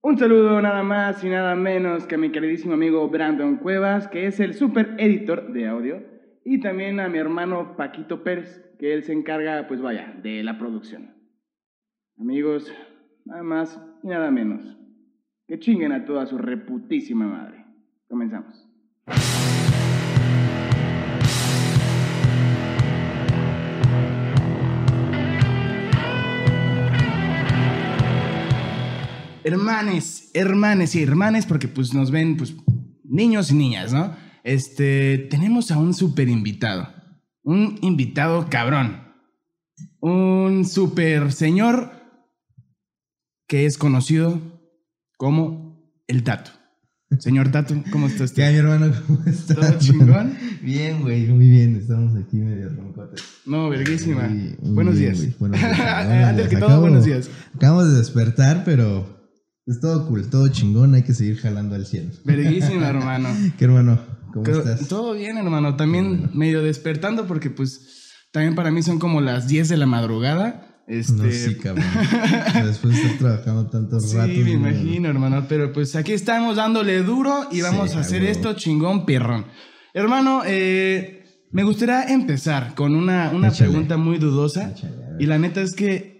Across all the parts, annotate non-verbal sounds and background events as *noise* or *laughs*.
Un saludo nada más y nada menos que a mi queridísimo amigo Brandon Cuevas, que es el super editor de audio, y también a mi hermano Paquito Pérez, que él se encarga, pues vaya, de la producción. Amigos, nada más y nada menos. Que chinguen a toda su reputísima madre. Comenzamos. Hermanes, hermanes y hermanes, porque pues nos ven pues niños y niñas, ¿no? Este, tenemos a un super invitado. Un invitado cabrón. Un super señor que es conocido como el Tato. Señor Tato, ¿cómo estás? ¿Qué hay, mi hermano? ¿Cómo estás? ¿Todo chingón? *laughs* Bien, güey, muy bien. Estamos aquí medio roncotes. No, verguísima. Buenos, días. buenos Antes que todo, Acabo- buenos días. Acabamos de despertar, pero es todo cool, todo chingón. Hay que seguir jalando al cielo. Verguísima, *laughs* hermano. ¿Qué hermano? ¿Cómo Creo- estás? Todo bien, hermano. También medio despertando porque pues también para mí son como las 10 de la madrugada. Este, No, sí, cabrón. *laughs* Después de estar trabajando tantos Sí, ratos. me imagino, hermano. Pero pues aquí estamos dándole duro y vamos Sí, a hacer esto chingón perrón. Hermano, eh, me gustaría empezar con una, una Échale. pregunta muy dudosa. Échale. Y la neta es que,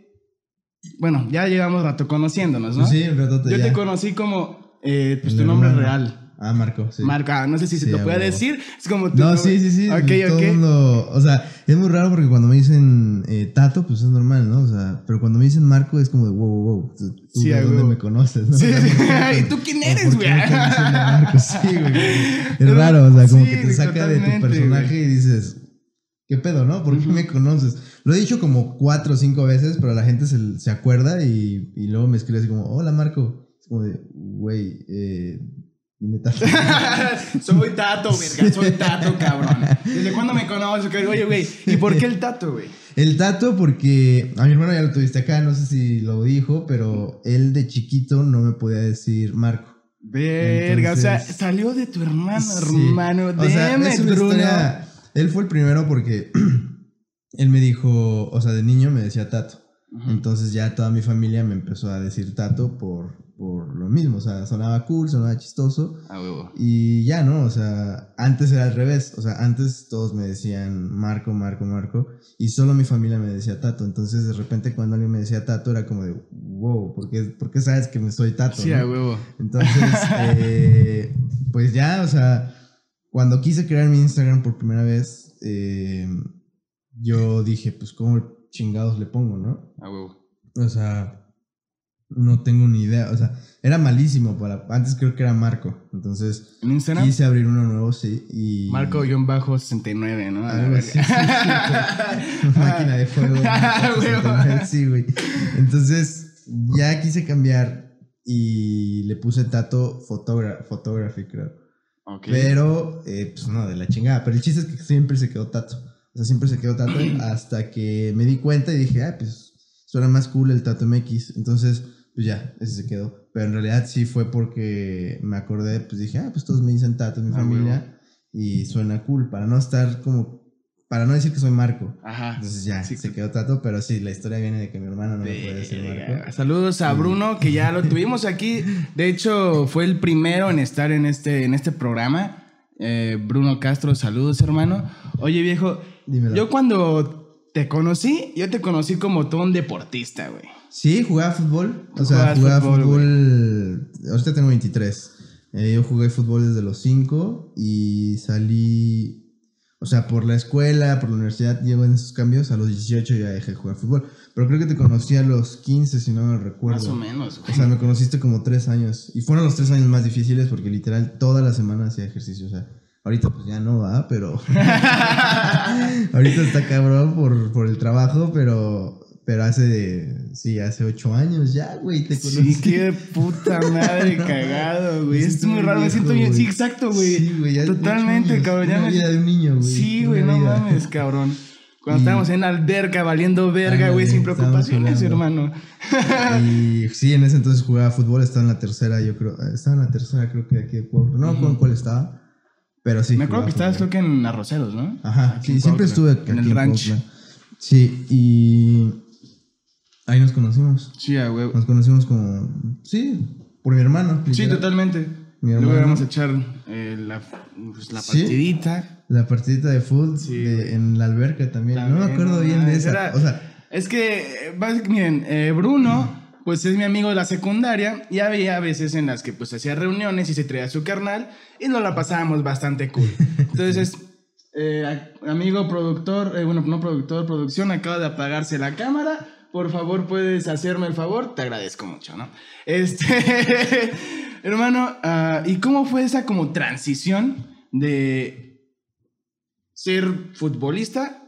bueno, ya llevamos rato conociéndonos, ¿no? Sí, un ratote Yo ya. te conocí como eh, pues, tu nombre hermano. real. Ah, Marco, sí. Marca, no sé si se Sí, te puede decir. Es como tu No, sí, sí, sí. Ok, todo ok. mundo, o sea, es muy raro porque cuando me dicen eh, Tato, pues es normal, ¿no? O sea, pero cuando me dicen Marco es como de wow, wow, wow. ¿Tú tú Sí, de dónde me conoces? ¿no? Sí, sí. *laughs* *laughs* ¿por qué- ¿Y tú quién eres, güey? Marco? Sí, güey. *laughs* Es raro, o sea, como que te saca de tu personaje y dices, ¿qué pedo, no? ¿Por qué me conoces? Lo he dicho como cuatro o cinco veces, pero la gente se, se acuerda y, y luego me escribe así como, hola Marco. Es como de, güey, eh, dime Tato. *laughs* soy tato, verga, soy tato, cabrón. ¿Desde cuándo me conoces? Oye, güey, ¿y por qué el tato, güey? El Tato, porque a mi hermano ya lo tuviste acá, no sé si lo dijo, pero él de chiquito no me podía decir Marco. Verga, o sea, salió de tu hermano, Sí. hermano. O sea, es una historia- Él fue el primero porque *clears throat* él me dijo, o sea, de niño me decía Tato. Entonces ya toda mi familia me empezó a decir Tato por, por lo mismo. O sea, sonaba cool, sonaba chistoso. A huevo. Y ya, ¿no? O sea, antes era al revés. O sea, antes todos me decían Marco, Marco, Marco. Y solo mi familia me decía Tato. Entonces, de repente, cuando alguien me decía Tato, era como de, wow, ¿por qué, por qué sabes que me soy Tato? Sí, no? a huevo. Entonces, *laughs* eh, pues ya, o sea, cuando quise crear mi Instagram por primera vez, eh, yo dije, pues, ¿cómo chingados le pongo, no? A huevo. O sea, no tengo ni idea. O sea, era malísimo para. Antes creo que era Marco. Entonces, ¿En Instagram? quise abrir uno nuevo, sí. Y. Marco-69, ¿no? A así, sí, sí, güey. *laughs* Máquina de fuego. *laughs* Ah, huevo. *laughs* sí, güey. Entonces, ya quise cambiar y le puse Tato Photogra Photography, creo. Pero, eh, pues no, de la chingada. Pero el chiste es que siempre se quedó Tato. O sea, siempre se quedó Tato *clears throat* hasta que me di cuenta y dije, ah, pues suena más cool el Tato MX. Entonces, pues ya, ese se quedó. Pero en realidad sí fue porque me acordé, pues dije, ah, pues todos me dicen Tato en mi Ah, familia. Y suena cool, para no estar como, para no decir que soy Marco. Ajá. Entonces ya, Sí, se quedó Tato, pero sí, la historia viene de que mi hermano no me puede decir. Marco. Saludos a Bruno, que ya lo tuvimos aquí. De hecho, fue el primero en estar en este, en este programa. Eh, Bruno Castro, saludos, hermano. Oye, viejo, Dímelo. yo cuando te conocí, yo te conocí como todo un deportista, güey. Sí, jugaba fútbol. O sea, jugabas jugaba fútbol, fútbol. ahorita tengo 23. Eh, yo jugué fútbol desde los 5 y salí. O sea, por la escuela, por la universidad, llevo en esos cambios. A los 18 ya dejé de jugar fútbol. Pero creo que te conocí a los 15, si no me recuerdo. Más o menos, O güey. sea, me conociste como tres años. Y fueron los tres años más difíciles porque literal toda la semana hacía ejercicio. O sea, ahorita pues ya no va, pero. *laughs* ahorita está cabrón por, por el trabajo, pero. Pero hace. Sí, hace ocho años ya, güey. Te conocí. Sí, qué puta madre *laughs* cagado, güey. Es muy raro, me siento bien. Sí, exacto, güey. Sí, güey, ya Totalmente, cabrón. Ya Una me- vida de un niño, güey. Sí, güey, no vida. mames, cabrón. Cuando Y- estábamos en alberca valiendo verga, güey, sin preocupaciones, hermano. Y *laughs* sí, en ese entonces jugaba fútbol, estaba en la tercera, yo creo. Estaba en la tercera, creo que de aquí de Cuautla. No me acuerdo en cuál estaba. Pero sí. Me acuerdo que estabas, creo que en Arroceros, ¿no? Ajá, Aquí sí, siempre estuve aquí En el ranch. Sí, y ahí nos conocimos. Sí, a huevo. Nos conocimos como, sí, por mi hermano. Sí, literal. totalmente. Mi Luego hermano. vamos a echar eh, la, pues, la Sí. partidita. La partidita de fútbol Sí, en la alberca también. no me También, acuerdo bien de esa. era- O sea, Es que, miren, eh, Bruno, pues es mi amigo de la secundaria y había veces en las que pues hacía reuniones y se traía su carnal y nos la pasábamos bastante cool. *laughs* Entonces, eh, amigo productor, eh, bueno, no productor, producción, acaba de apagarse la cámara. Por favor, puedes hacerme el favor, te agradezco mucho, ¿no? Este, *laughs* hermano, ah, ¿y cómo fue esa como transición de ser futbolista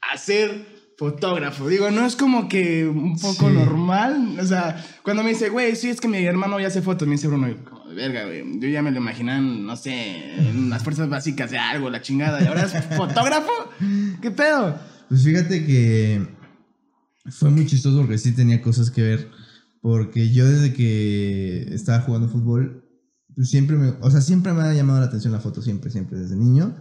a ser fotógrafo. Digo, no es como que un poco Sí. normal. O sea, cuando me dice, güey, sí, es que mi hermano ya hace fotos, me dice Bruno, como, de verga, güey. Yo ya me lo imaginan, no sé, en las fuerzas básicas de algo, la chingada. ¿Y ahora es fotógrafo? ¿Qué pedo? pues fíjate que fue muy chistoso porque sí tenía cosas que ver. Porque yo desde que estaba jugando fútbol, pues siempre me, o sea, siempre me ha llamado la atención la foto, siempre, siempre, desde niño.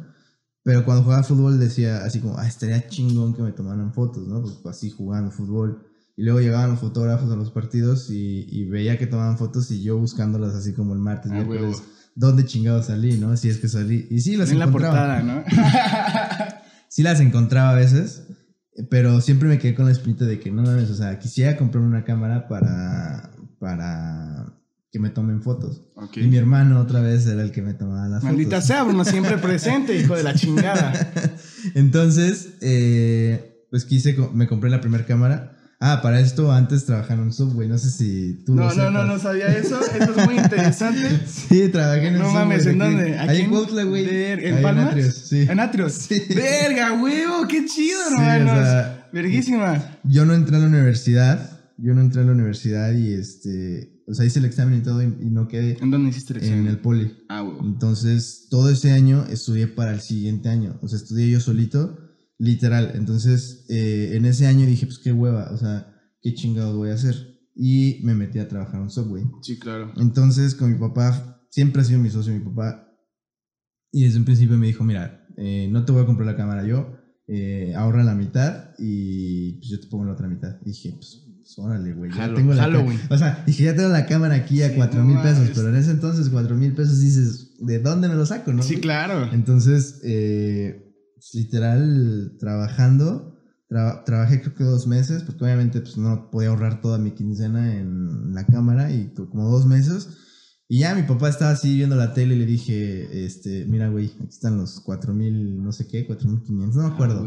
Pero cuando jugaba fútbol decía así como, ah, estaría chingón que me tomaran fotos, ¿no? Pues así jugando fútbol. Y luego llegaban los fotógrafos a los partidos y, y veía que tomaban fotos y yo buscándolas así como el martes, Ah, miércoles. ¿dónde chingado salí, no? Si es que salí. Y sí, las En la encontraba. portada, ¿no? *laughs* Sí las encontraba a veces, pero siempre me quedé con la espinita de que no mames, o sea, quisiera comprarme una cámara para, para que me tomen fotos. Y mi hermano otra vez era el que me tomaba las Maldita fotos. sea, Bruno, siempre presente, hijo de la chingada. *laughs* Entonces, eh, pues quise, me compré la primera cámara. Ah, para esto antes trabajaba en un subway, no sé si tú lo No, no, no, sepas. no sabía eso. Eso es muy interesante. *laughs* Sí, trabajé en No subway. mames, de ¿en aquí- dónde? Ahí ¿Aquí en Cuautla, güey. ¿En Ahí Palmas? Atrios, sí. En Atrios. Sí. Verga, huevo, qué chido, Sí, hermanos. o sea, Verguísima. yo no entré a la universidad. Yo no entré a la universidad y este. O sea, hice el examen y todo y, y no quedé ¿En dónde hiciste el en examen? el poli. Ah, huevo. Entonces, todo ese año estudié para el siguiente año. O sea, estudié yo solito, literal. Entonces, eh, en ese año dije, pues qué hueva. O sea, qué chingados voy a hacer. Y me metí a trabajar en un subway. Sí, claro. Entonces, con mi papá, siempre ha sido mi socio, mi papá. Y desde un principio me dijo, mira, eh, no te voy a comprar la cámara yo, eh, ahorra la mitad y pues yo te pongo la otra mitad. Y dije, pues, pues, órale, güey, ya tengo la. O sea, dije, ya tengo la cámara aquí a cuatro mil pesos, pero en ese entonces cuatro mil pesos dices, ¿de dónde me lo saco, no? Sí, güey? claro. Entonces, eh, pues, literal, trabajando, tra- trabajé creo que dos meses, porque obviamente pues, no podía ahorrar toda mi quincena en la cámara y como dos meses. Y ya mi papá estaba así viendo la tele y le dije, este, mira, güey, aquí están los cuatro mil, no sé qué, cuatro mil quinientos, no me acuerdo.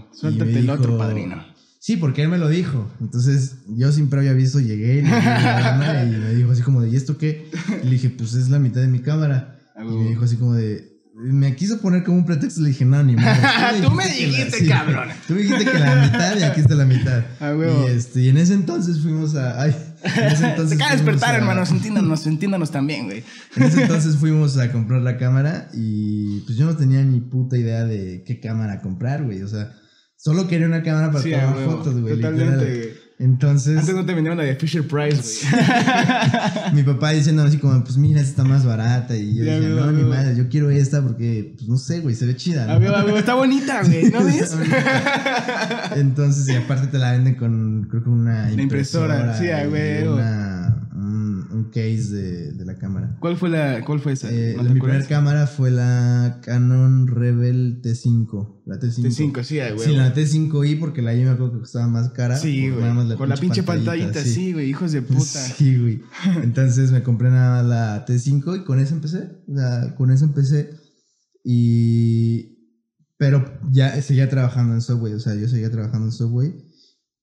Ah, Suéltate me el otro, padrino. Sí, porque él me lo dijo. Entonces, yo sin previo aviso llegué y, lana y me dijo así como de, ¿y esto qué? Y le dije, pues es la mitad de mi cámara. *laughs* Ah, Y me dijo así como de. Me quiso poner como un pretexto. Le dije, no, ni madre. *laughs* Tú me que la- dijiste, cabrón. Tú me dijiste que la mitad y aquí está la mitad. *laughs* Ah. Y, este, y en ese entonces fuimos a. Ay, en ese *laughs* Se entonces acaba de despertar, a- hermanos. Entiéndanos, entiéndanos también, güey. En ese entonces fuimos a comprar la cámara y pues yo no tenía ni puta idea de qué cámara comprar, güey. O sea, solo quería una cámara para Sí, tomar fotos, güey. Totalmente. Entonces. Antes no te vendieron la de Fisher Price, güey. *laughs* mi papá diciendo así como, pues mira, esta está más barata. Y yo Ya dije, veo, no, ni madre, yo quiero esta porque, pues no sé, güey, se ve chida. ¿no? A huevo, Está bonita, *laughs* güey. ¿No ves? Entonces, y aparte te la venden con, creo que una La impresora, sí, a y huevo. una- un, case de, de la cámara. ¿Cuál fue la, cuál fue esa? Eh, ¿No la- mi primera cámara fue la Canon Rebel T5. La T5. T5, sí, huevo. Sí, la T5i porque la I me acuerdo que costaba más cara. Sí, güey. Con la pinche pantallita, sí, güey. Hijos de puta. *laughs* Sí, güey. Entonces me compré nada más la T5 y con eso empecé. O sea, con eso empecé. Y. Pero ya seguía trabajando en Subway. O sea, yo seguía trabajando en Subway.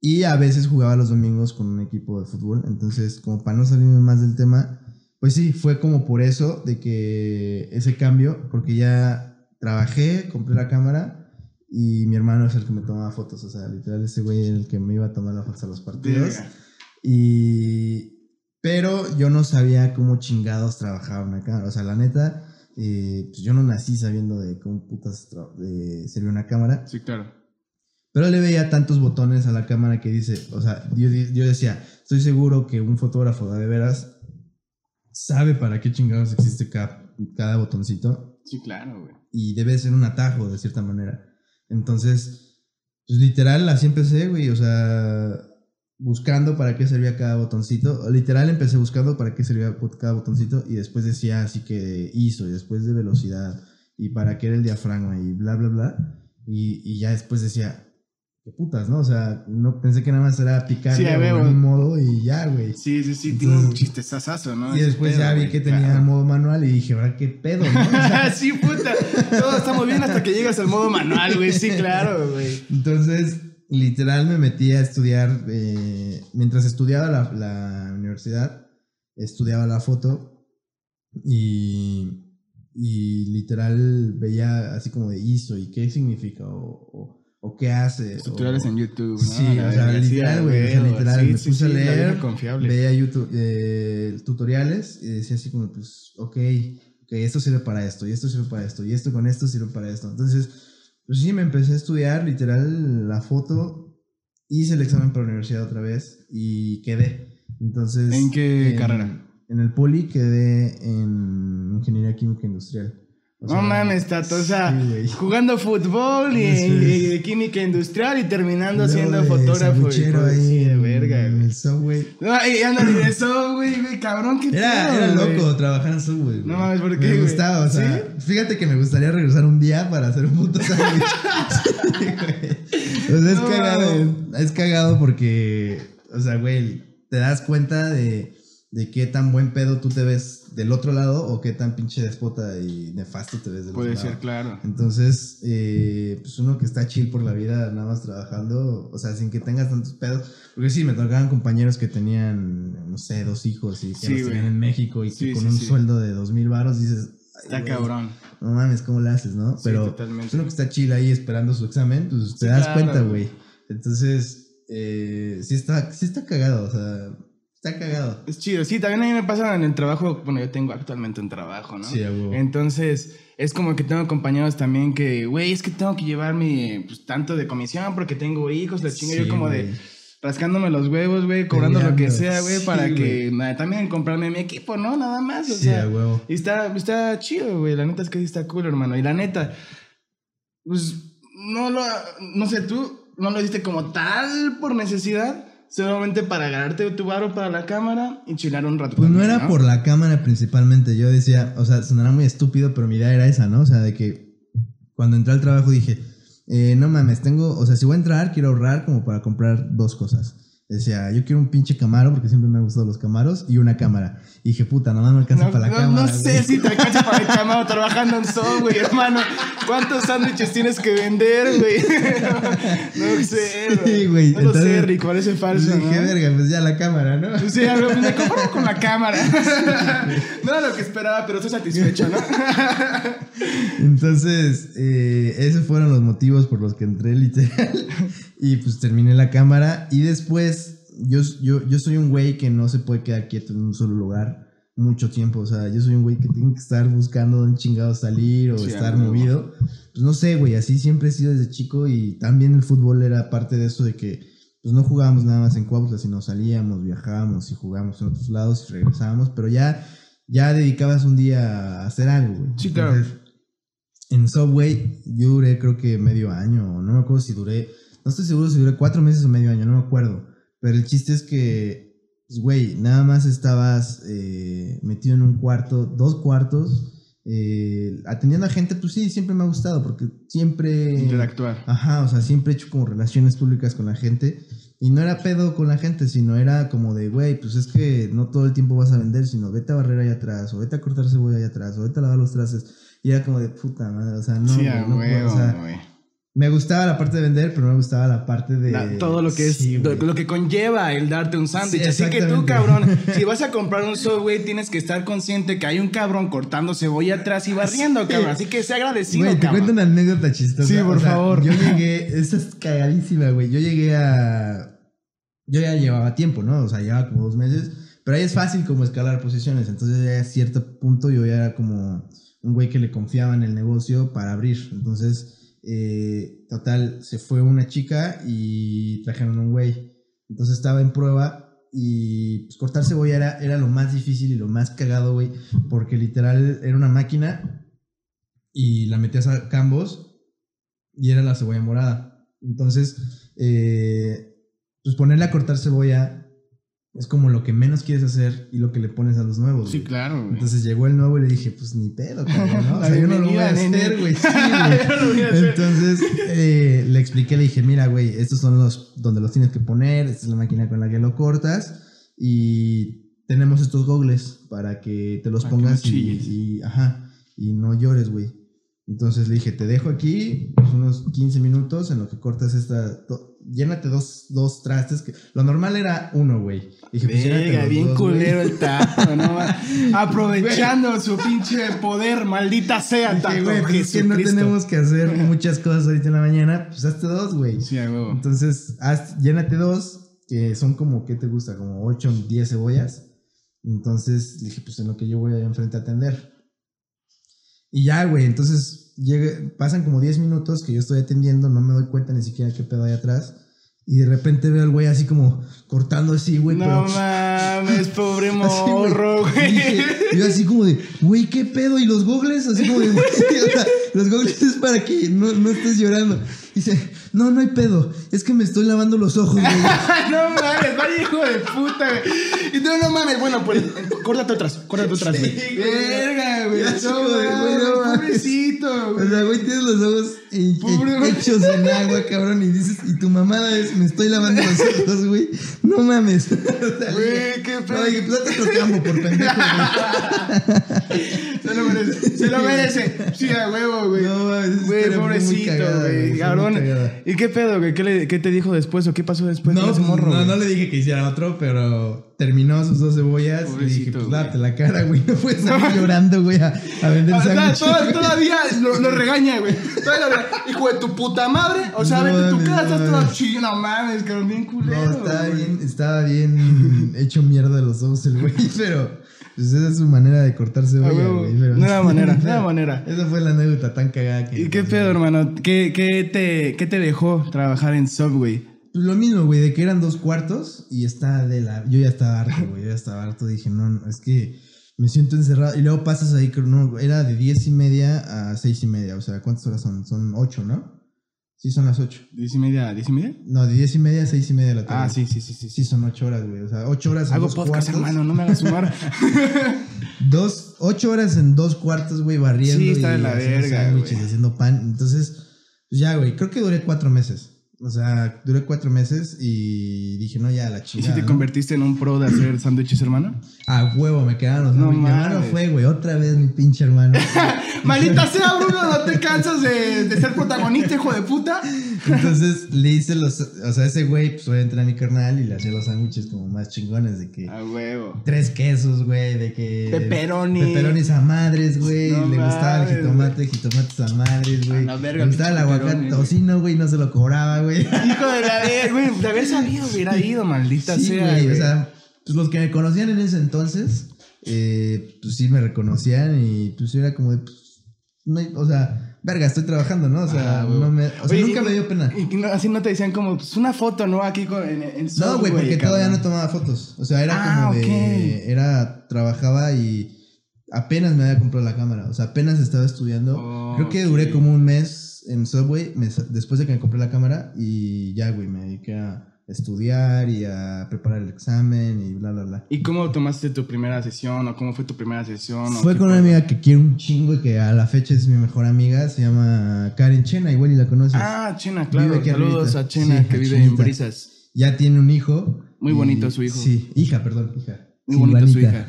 Y a veces jugaba los domingos con un equipo de fútbol. Entonces, como para no salirme más del tema, pues sí, fue como por eso de que ese cambio, porque ya trabajé, compré la cámara y mi hermano es el que me tomaba fotos. O sea, literal, ese güey era el que me iba a tomar las fotos a los partidos. Y. Pero yo no sabía cómo chingados trabajaba una cámara. O sea, la neta, eh, pues yo no nací sabiendo de cómo putas de servir una cámara. Sí, claro. Pero le veía tantos botones a la cámara que dice, o sea, yo, decía, estoy seguro que un fotógrafo de veras sabe para qué chingados existe cada, cada botoncito Sí, claro, güey. y debe ser un atajo de cierta manera. Entonces, pues literal, así empecé, güey, o sea, buscando para qué servía cada botoncito. Literal empecé buscando para qué servía cada botoncito y después decía así que ISO y después de velocidad y para qué era el diafragma y bla, bla, bla. Y, y ya después decía, qué putas, ¿no? O sea, no pensé que nada más era picar Sí, a en huevo. un modo y ya, güey. Sí, sí, sí, Entonces- tiene un chistezazazo, ¿no? Y después pedo, ya vi güey, que tenía claro. modo manual y dije, ahora qué pedo, ¿no? O sea, *laughs* sí, puta. Todo está muy bien hasta que llegas al modo manual, güey. Sí, claro, güey. Entonces, literal me metí a estudiar, eh, mientras estudiaba la, la universidad, estudiaba la foto y, y literal veía así como de ISO y qué significa o, o- o qué hace. Tutoriales o- en YouTube. Sí, o sea, literal, güey, literal, sí, me sí, puse a sí, leer, confiable. Veía YouTube, eh, tutoriales y decía así como, pues, ok, ok, esto sirve para esto, y esto sirve para esto, y esto con esto sirve para esto. Entonces, pues sí, me empecé a estudiar literal la foto, hice el examen para la universidad otra vez y quedé. Entonces... ¿En qué carrera? En el poli quedé en Ingeniería Química Industrial. No mames, Tato, o sea, sí, jugando fútbol y, Sí. y química industrial y terminando siendo fotógrafo. y ahí sí, de verga, güey. el subway. No, y ándale de eso, güey, cabrón, qué Era, pedo, era loco trabajar en Subway. güey. No mames, ¿por qué, Me gustaba, o sea, fíjate que me gustaría regresar un día para hacer un puto sándwich. *laughs* Sí, o sea, es No cagado. Es cagado porque, o sea, güey, te das cuenta de, de qué tan buen pedo tú te ves del otro lado o qué tan pinche despota y nefasto te ves del Puede otro ser, lado. claro. Entonces, eh, pues uno que está chill por la vida, nada más trabajando, o sea, sin que tengas tantos pedos. Porque sí, me tocaban compañeros que tenían, no sé, dos hijos y que Sí, los tenían en México y que con sí, un sueldo de dos mil baros dices, "Ay, Está cabrón. No mames, ¿cómo le haces, no? Pero totalmente. uno que está chill ahí esperando su examen, pues te das claro, cuenta, güey. güey. Entonces, eh, sí, está, sí está cagado, o sea, está cagado. Es chido. Sí, también a mí me pasa en el trabajo. Bueno, yo tengo actualmente un trabajo, ¿no? Sí, a huevo. Entonces, es como que tengo compañeros también que, güey, es que tengo que llevar mi, pues, tanto de comisión porque tengo hijos, la chinga. yo Sí, como güey. de rascándome los huevos, güey, cobrando lo que sea, güey, Sí, para que na- también comprarme mi equipo, ¿no? Nada más, o Sí, sea. huevo. Y está, está chido, güey. La neta es que sí está cool, hermano. Y la neta, pues, no lo, no sé, tú no lo hiciste como tal por necesidad, solamente para ganarte tu varo para la cámara y chilar un rato. Pues no era por la cámara principalmente. Yo decía, o sea, sonará muy estúpido, pero mi idea era esa, ¿no? O sea, de que cuando entré al trabajo dije, eh, no mames, tengo, o sea, si voy a entrar, quiero ahorrar como para comprar dos cosas. Decía, yo quiero un pinche camaro, porque siempre me han gustado los camaros, y una cámara. Y dije, puta, nada más me alcanza No, para la no- cámara. no sé güey. si te *laughs* alcanza para el camaro trabajando en Subway, hermano. ¿Cuántos sándwiches tienes que vender, güey? *laughs* No, sé, Sí, güey. No lo sé, Entonces, Rick, parece Pues falso, dije, verga, pues ya la cámara, ¿no? Sí, algo, pues, me compro con la cámara. *laughs* No era lo que esperaba, pero estoy satisfecho, ¿no? Entonces, eh, esos fueron los motivos por los que entré literal. Y pues terminé la cámara. Y después, yo, yo, yo soy un güey que no se puede quedar quieto en un solo lugar mucho tiempo. O sea, yo soy un güey que tiene que estar buscando dónde chingados salir o Sí, estar movido. Pues no sé, güey, así siempre he sido desde chico. Y también el fútbol era parte de eso de que pues no jugábamos nada más en Cuautla, sino salíamos, viajábamos y jugábamos en otros lados y regresábamos. Pero ya, ya dedicabas un día a hacer algo, güey. Sí, claro. Entonces, en Subway yo duré creo que medio año, no me acuerdo si duré, no estoy seguro si duré cuatro meses o medio año, no me acuerdo. Pero el chiste es que, pues, güey, nada más estabas eh, metido en un cuarto, dos cuartos, eh, atendiendo a gente, pues sí, siempre me ha gustado, porque siempre... Interactuar. Ajá, o sea, siempre he hecho como relaciones públicas con la gente. Y no era pedo con la gente, sino era como de, güey, pues es que no todo el tiempo vas a vender, sino vete a barrer allá atrás, o vete a cortar cebolla allá atrás, o vete a lavar los trastes. Y era como de puta madre, o sea, no, sí, no o sea. Me gustaba la parte de vender, pero no me gustaba la parte de... La- todo lo que es lo, que conlleva el darte un sándwich. Sí, Así que tú, cabrón, *laughs* si vas a comprar un Subway, tienes que estar consciente que hay un cabrón cortando cebolla atrás y barriendo, Sí. cabrón. Así que sea agradecido, Güey, te cabrón. cuento una anécdota chistosa. Sí, por O sea, favor. Yo llegué, esta es cagadísima, güey. Yo llegué a. Yo ya llevaba tiempo, ¿no? O sea, llevaba como dos meses. Pero ahí es fácil como escalar posiciones. Entonces, ya a cierto punto yo ya era como un güey que le confiaba en el negocio para abrir. Entonces, eh, total, se fue una chica y trajeron un güey. Entonces estaba en prueba y pues, cortar cebolla era, lo más difícil y lo más cagado, güey. Porque literal era una máquina y la metías a cambos y era la cebolla morada. Entonces, eh, pues ponerle a cortar cebolla es como lo que menos quieres hacer y lo que le pones a los nuevos. Sí, güey. claro, güey. Entonces llegó el nuevo y le dije, pues ni pedo, cabrón, ¿no? O *laughs* sea, yo no lo voy a hacer, güey. *laughs* Sí. Entonces eh, le expliqué, le dije, mira, güey, estos son los donde los tienes que poner, esta es la máquina con la que lo cortas y tenemos estos gogles para que te los pongas y, ajá, y no llores, güey. Entonces le dije, te dejo aquí pues, unos 15 minutos en lo que cortas esta... llénate dos, dos trastes, que lo normal era uno, güey. Dije, pues, los bien dos, güey. culero el tato, ¿no? *laughs* Aprovechando su pinche poder, maldita sea, Dije, tato. güey, pues es que no tenemos que hacer muchas cosas ahorita en la mañana, pues hazte dos, güey. Sí, a huevo. Entonces, haz- llénate dos, que son como, ¿qué te gusta? Como 8 o 10 cebollas. Entonces dije, pues en lo que yo voy allá enfrente a atender. Y ya, güey, entonces llegue- pasan como 10 minutos que yo estoy atendiendo, no me doy cuenta ni siquiera qué pedo hay atrás. Y de repente veo al güey así como cortando así, güey. No pero- mames, *laughs* pobre güey. morro, Y güey. Yo así como de, güey, ¿qué pedo? ¿Y los gogles? Así como de, *laughs* güey, o sea, los gogles es para que no, no estés llorando. Dice, no, no hay pedo. Es que me estoy lavando los ojos, güey. *laughs* no mames, vaya hijo de puta, güey. Y tú no mames, bueno, pues córtate otras, córtate otras, güey. Verga, güey. No güey, no pobrecito, O güey. sea, güey, tienes los ojos Pobre güey. hechos en agua, cabrón. Y dices, y tu mamada es, me estoy lavando los ojos, güey. No mames. *laughs* Güey, qué No, pedo. dije, pues date otro campo por pendejo, güey. *laughs* Se lo merece, se lo merece. Sí, a huevo, güey. No mames, Güey, pobrecito, cagada, güey, Cabrón. ¿Y qué pedo, güey? ¿Qué, le- ¿Qué te dijo después o qué pasó después No, con ese morro? no, güey? no le dije que hiciera otro, pero terminó sus dos cebollas. y dije, pues date la cara, güey. No puedes salir *laughs* llorando, güey, a, a vender O sea, toda- güey. todavía lo, lo regaña, güey. Todavía lo regaña. Hijo de tu puta madre. O sea, No vete a tu casa, estás chillo. No mames, cabrón, bien culero. No, estaba güey. bien, estaba bien hecho mierda de los ojos el güey, *laughs* pero pues esa es su manera de cortar cebolla, güey. Nueva manera, nueva manera. *laughs* Esa fue la anécdota tan cagada que. ¿Y qué pedo, hermano? ¿Qué, qué, te, ¿Qué te dejó trabajar en Subway? Pues lo mismo, güey, de que eran dos cuartos y está de la. Yo ya estaba harto, *laughs* güey. Yo ya estaba harto. Dije, no, no, es que me siento encerrado. Y luego pasas ahí, creo, no, era de diez y media a seis y media. O sea, ¿cuántas horas son? Son ocho, ¿no? Sí, son las ocho. ¿Diez y media? ¿Diez y media? No, de diez y media a seis y media de la tarde. Ah, sí, sí, sí, sí. Sí, son ocho horas, güey. O sea, ocho horas en Hago dos podcast, cuartos. hermano, no me hagas sumar. *laughs* Dos, ocho horas en dos cuartos, güey, barriendo. Sí, está de la verga, güey. haciendo pan. Entonces, ya, güey, creo que duré cuatro meses. O sea, duré cuatro meses y dije, no, ya, la ¿Y si chingada. te ¿no? convertiste en un pro de hacer sándwiches, hermano? A huevo, me quedaron los No. Mi hermano fue, güey, otra vez mi pinche hermano. *laughs* Maldita sea, Bruno, no te cansas de, de ser protagonista, hijo de puta. Entonces le hice los. O sea, ese güey, pues obviamente era mi carnal y le hacía los sándwiches como más chingones de que. A huevo. Tres quesos, güey, de que. Pepperoni. Pepperonis a madres, güey. No le gustaba el jitomate, jitomates a madres, güey. A verga, Le gustaba el aguacate tocino, güey, no se lo cobraba, güey. Hijo de la ver, güey, de haber sabido hubiera ido, maldita Sí, sea. güey. güey. O sea, pues los que me conocían en ese entonces, eh, pues sí me reconocían y pues era como de, pues, no hay- o sea, verga, estoy trabajando, ¿no? O sea, Ah, no me, o sea, Oye, nunca y- me dio pena. Y no- así no te decían como, pues una foto, ¿no? Aquí con, en, en No, güey, porque todavía no tomaba fotos. O sea, era Ah, como de. Era. Trabajaba y apenas me había comprado la cámara. O sea, apenas estaba estudiando. Oh, Creo que duré como un mes en Subway me después de que me compré la cámara. Y ya, güey, me dediqué a estudiar y a preparar el examen y bla, bla, bla. ¿Y cómo tomaste tu primera sesión? ¿O cómo fue tu primera sesión? ¿O Fue con una amiga que quiero un chingo y que a la fecha es mi mejor amiga. Se llama Karen Chena, igual y la conoces. Ah, Chena, claro. Vive aquí Saludos arribita. a Chena, Sí, que a vive en. Brisas. Ya tiene un hijo. Muy y- bonito su hijo. Sí, hija, perdón, hija. Muy bonita su hija.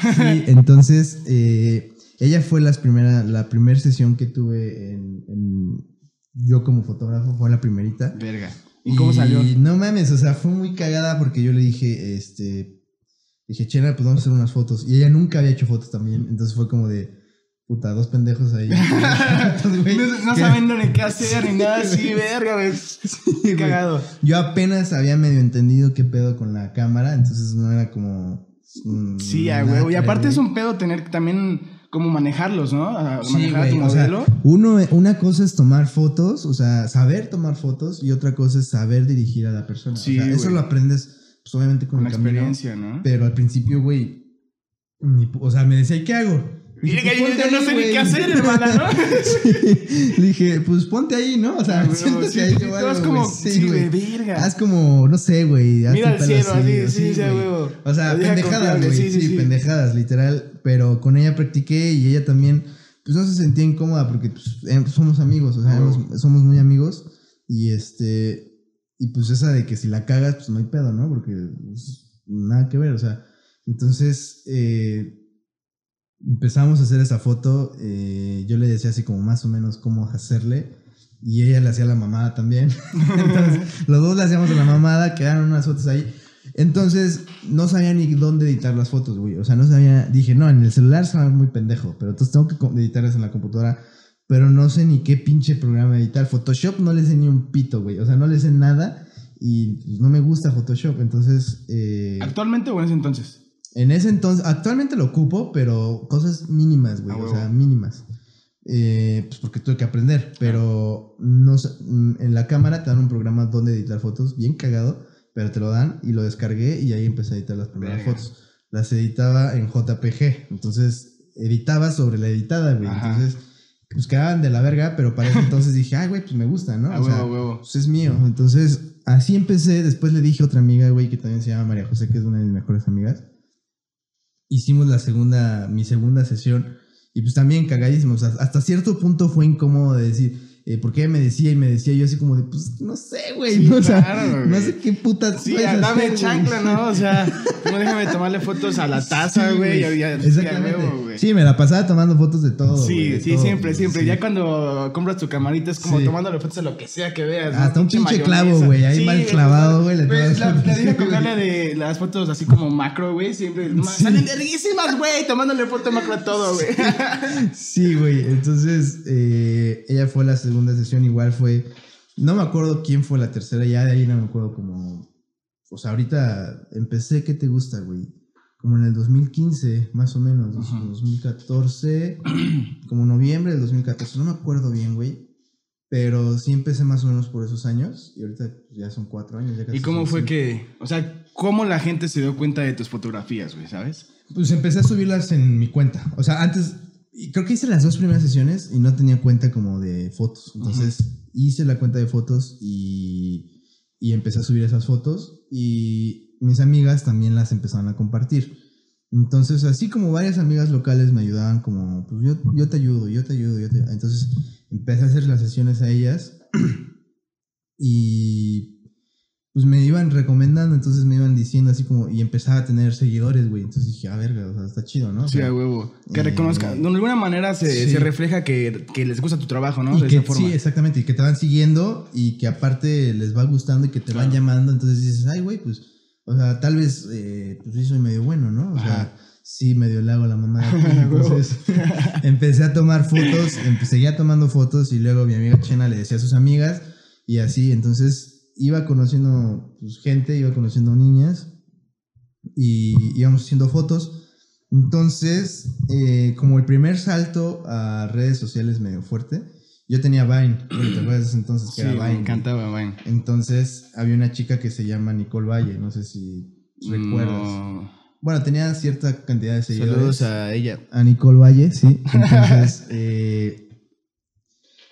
Sí, *laughs* entonces eh, ella fue las primera, la primera sesión que tuve en, en- yo como fotógrafo, fue la primerita. Verga. ¿Y cómo salió? No mames, o sea, fue muy cagada porque yo le dije, este, dije, Chena, pues vamos a hacer unas fotos. Y ella nunca había hecho fotos también, entonces fue como de, puta, dos pendejos ahí. *laughs* *laughs* Güey, No, no sabiendo ni qué hacer ni nada así, verga, güey. *laughs* Güey. cagado. Yo apenas había medio entendido qué pedo con la cámara, entonces no era como... mm, Sí, a nada huevo. Y aparte güey. es un pedo tener también como manejarlos, ¿no? A- Sí, Manejar a tu güey, o sea, modelo. uno, una cosa es tomar fotos, o sea, saber tomar fotos, y otra cosa es saber dirigir a la persona. Sí, o sea, eso lo aprendes, pues obviamente con, con la camino. experiencia, ¿no? Pero al principio, güey, o sea, me decía, ¿y qué hago? Y Dije, yo, no sé ni qué hacer, hermana, ¿no? *laughs* Sí. Le dije, pues ponte ahí, ¿no? O sea, Ah, güey, siéntate sí, ahí sí, algo, haz como, sí, güey. verga. Haz como, no sé, güey. Mira al cielo, así, sí, sí, huevo. O sea, pendejadas, güey. sí, Sí, pendejadas, literal. Pero con ella practiqué y ella también, pues no se sentía incómoda porque pues, eh, somos amigos, o sea, somos muy amigos. Y este, y pues esa de que si la cagas, pues no hay pedo, ¿no? Porque pues, nada que ver, o sea. Entonces, eh, empezamos a hacer esa foto. eh, yo le decía así como más o menos cómo hacerle. Y ella le hacía la mamada también. *laughs* Entonces, los dos le hacíamos la mamada, quedaron unas fotos ahí. Entonces, no sabía ni dónde editar las fotos, güey. O sea, no sabía. Dije, no, en el celular se va muy pendejo. Pero entonces tengo que editarlas en la computadora. Pero no sé ni qué pinche programa editar. Photoshop no le sé ni un pito, güey. O sea, no le sé nada. Y pues, no me gusta Photoshop. Entonces, eh, ¿Actualmente o en ese entonces? En ese entonces, actualmente lo ocupo, pero cosas mínimas, güey. A O sea, mínimas. Eh, pues porque tuve que aprender. Pero no mm, en la cámara te dan un programa donde editar fotos, bien cagado, pero te lo dan y lo descargué y ahí empecé a editar las primeras Verga. fotos. Las editaba en JPG. Entonces, editaba sobre la editada, güey. Ajá. Entonces, pues quedaban de la verga, pero para ese entonces dije, ay, güey, pues me gusta, ¿no? *laughs* A O huevo, sea, huevo. pues es mío. Entonces, así empecé. Después le dije a otra amiga, güey, que también se llama María José, que es una de mis mejores amigas. Hicimos la segunda, mi segunda sesión. Y pues también cagadísimos. O sea, hasta cierto punto fue incómodo de decir, eh, porque ella me decía y me decía yo así como de, pues no sé, güey. Sí, ¿no? *laughs* O sea, claro, no sé qué putas. Sí, dame chancla, ¿no? O sea, *laughs* no déjame tomarle fotos a la taza, Sí, güey. a- Exactamente. güey. sí, me la pasaba tomando fotos de todo. Sí, sí, todo, siempre, siempre. sí. Ya cuando compras tu camarita es como Sí. tomándole fotos a lo que sea que veas. ¿no? Hasta un pinche clavo, güey, ahí mal clavado, güey, tomas La, la dije comprarle de las fotos así como macro, güey. Siempre. Sí. Salen verguísimas, güey. Tomándole foto macro a todo, güey. Sí, güey. Entonces, eh, ella fue la segunda sesión, igual fue. No me acuerdo quién fue la tercera, ya de ahí no me acuerdo como. O sea, ahorita empecé, ¿qué te gusta, güey? Como en el 2015, más o menos, dos- Ajá. 2014, *clears throat* como noviembre del 2014, no me acuerdo bien, güey. Pero sí empecé más o menos por esos años, y ahorita pues, ya son cuatro años. Ya casi ¿Y cómo fue cinco. que.? O sea, ¿cómo la gente se dio cuenta de tus fotografías, güey, sabes? Pues empecé a subirlas en mi cuenta. O sea, antes, y creo que hice las dos primeras sesiones y no tenía cuenta como de fotos. Entonces hice la cuenta de fotos y, y empecé a subir esas fotos y mis amigas también las empezaron a compartir. Entonces, así como varias amigas locales me ayudaban como, pues yo, yo te ayudo, yo te ayudo, yo te Entonces empecé a hacer las sesiones a ellas *clears throat* y pues me iban recomendando, entonces me iban diciendo así como, y empezaba a tener seguidores, güey. Entonces dije, a verga, o sea, está chido, ¿no? O Sí, a huevo. Que eh, reconozcan. De alguna manera se, sí. se refleja que, que les gusta tu trabajo, ¿no? y De que, esa forma. sí, exactamente, y que te van siguiendo y que aparte les va gustando y que te van llamando, entonces dices, ay, güey, pues, o sea, tal vez, eh, pues sí soy medio bueno, ¿no? O Ajá. sea, sí, medio le hago la mamá. *laughs* Entonces, *laughs* empecé a tomar fotos, empecé seguía tomando fotos y luego mi amiga Chena le decía a sus amigas y así, entonces iba conociendo pues, gente, iba conociendo niñas y íbamos haciendo fotos. Entonces, eh, como el primer salto a redes sociales medio fuerte, yo tenía Vine, güey, ¿te acuerdas entonces que Sí, era me Vine? encantaba, güey. Entonces, había una chica que se llama Nicole Valle, no sé si recuerdas. No. Bueno, tenía cierta cantidad de seguidores. Saludos a ella. A Nicole Valle, sí. *laughs* Entonces, eh,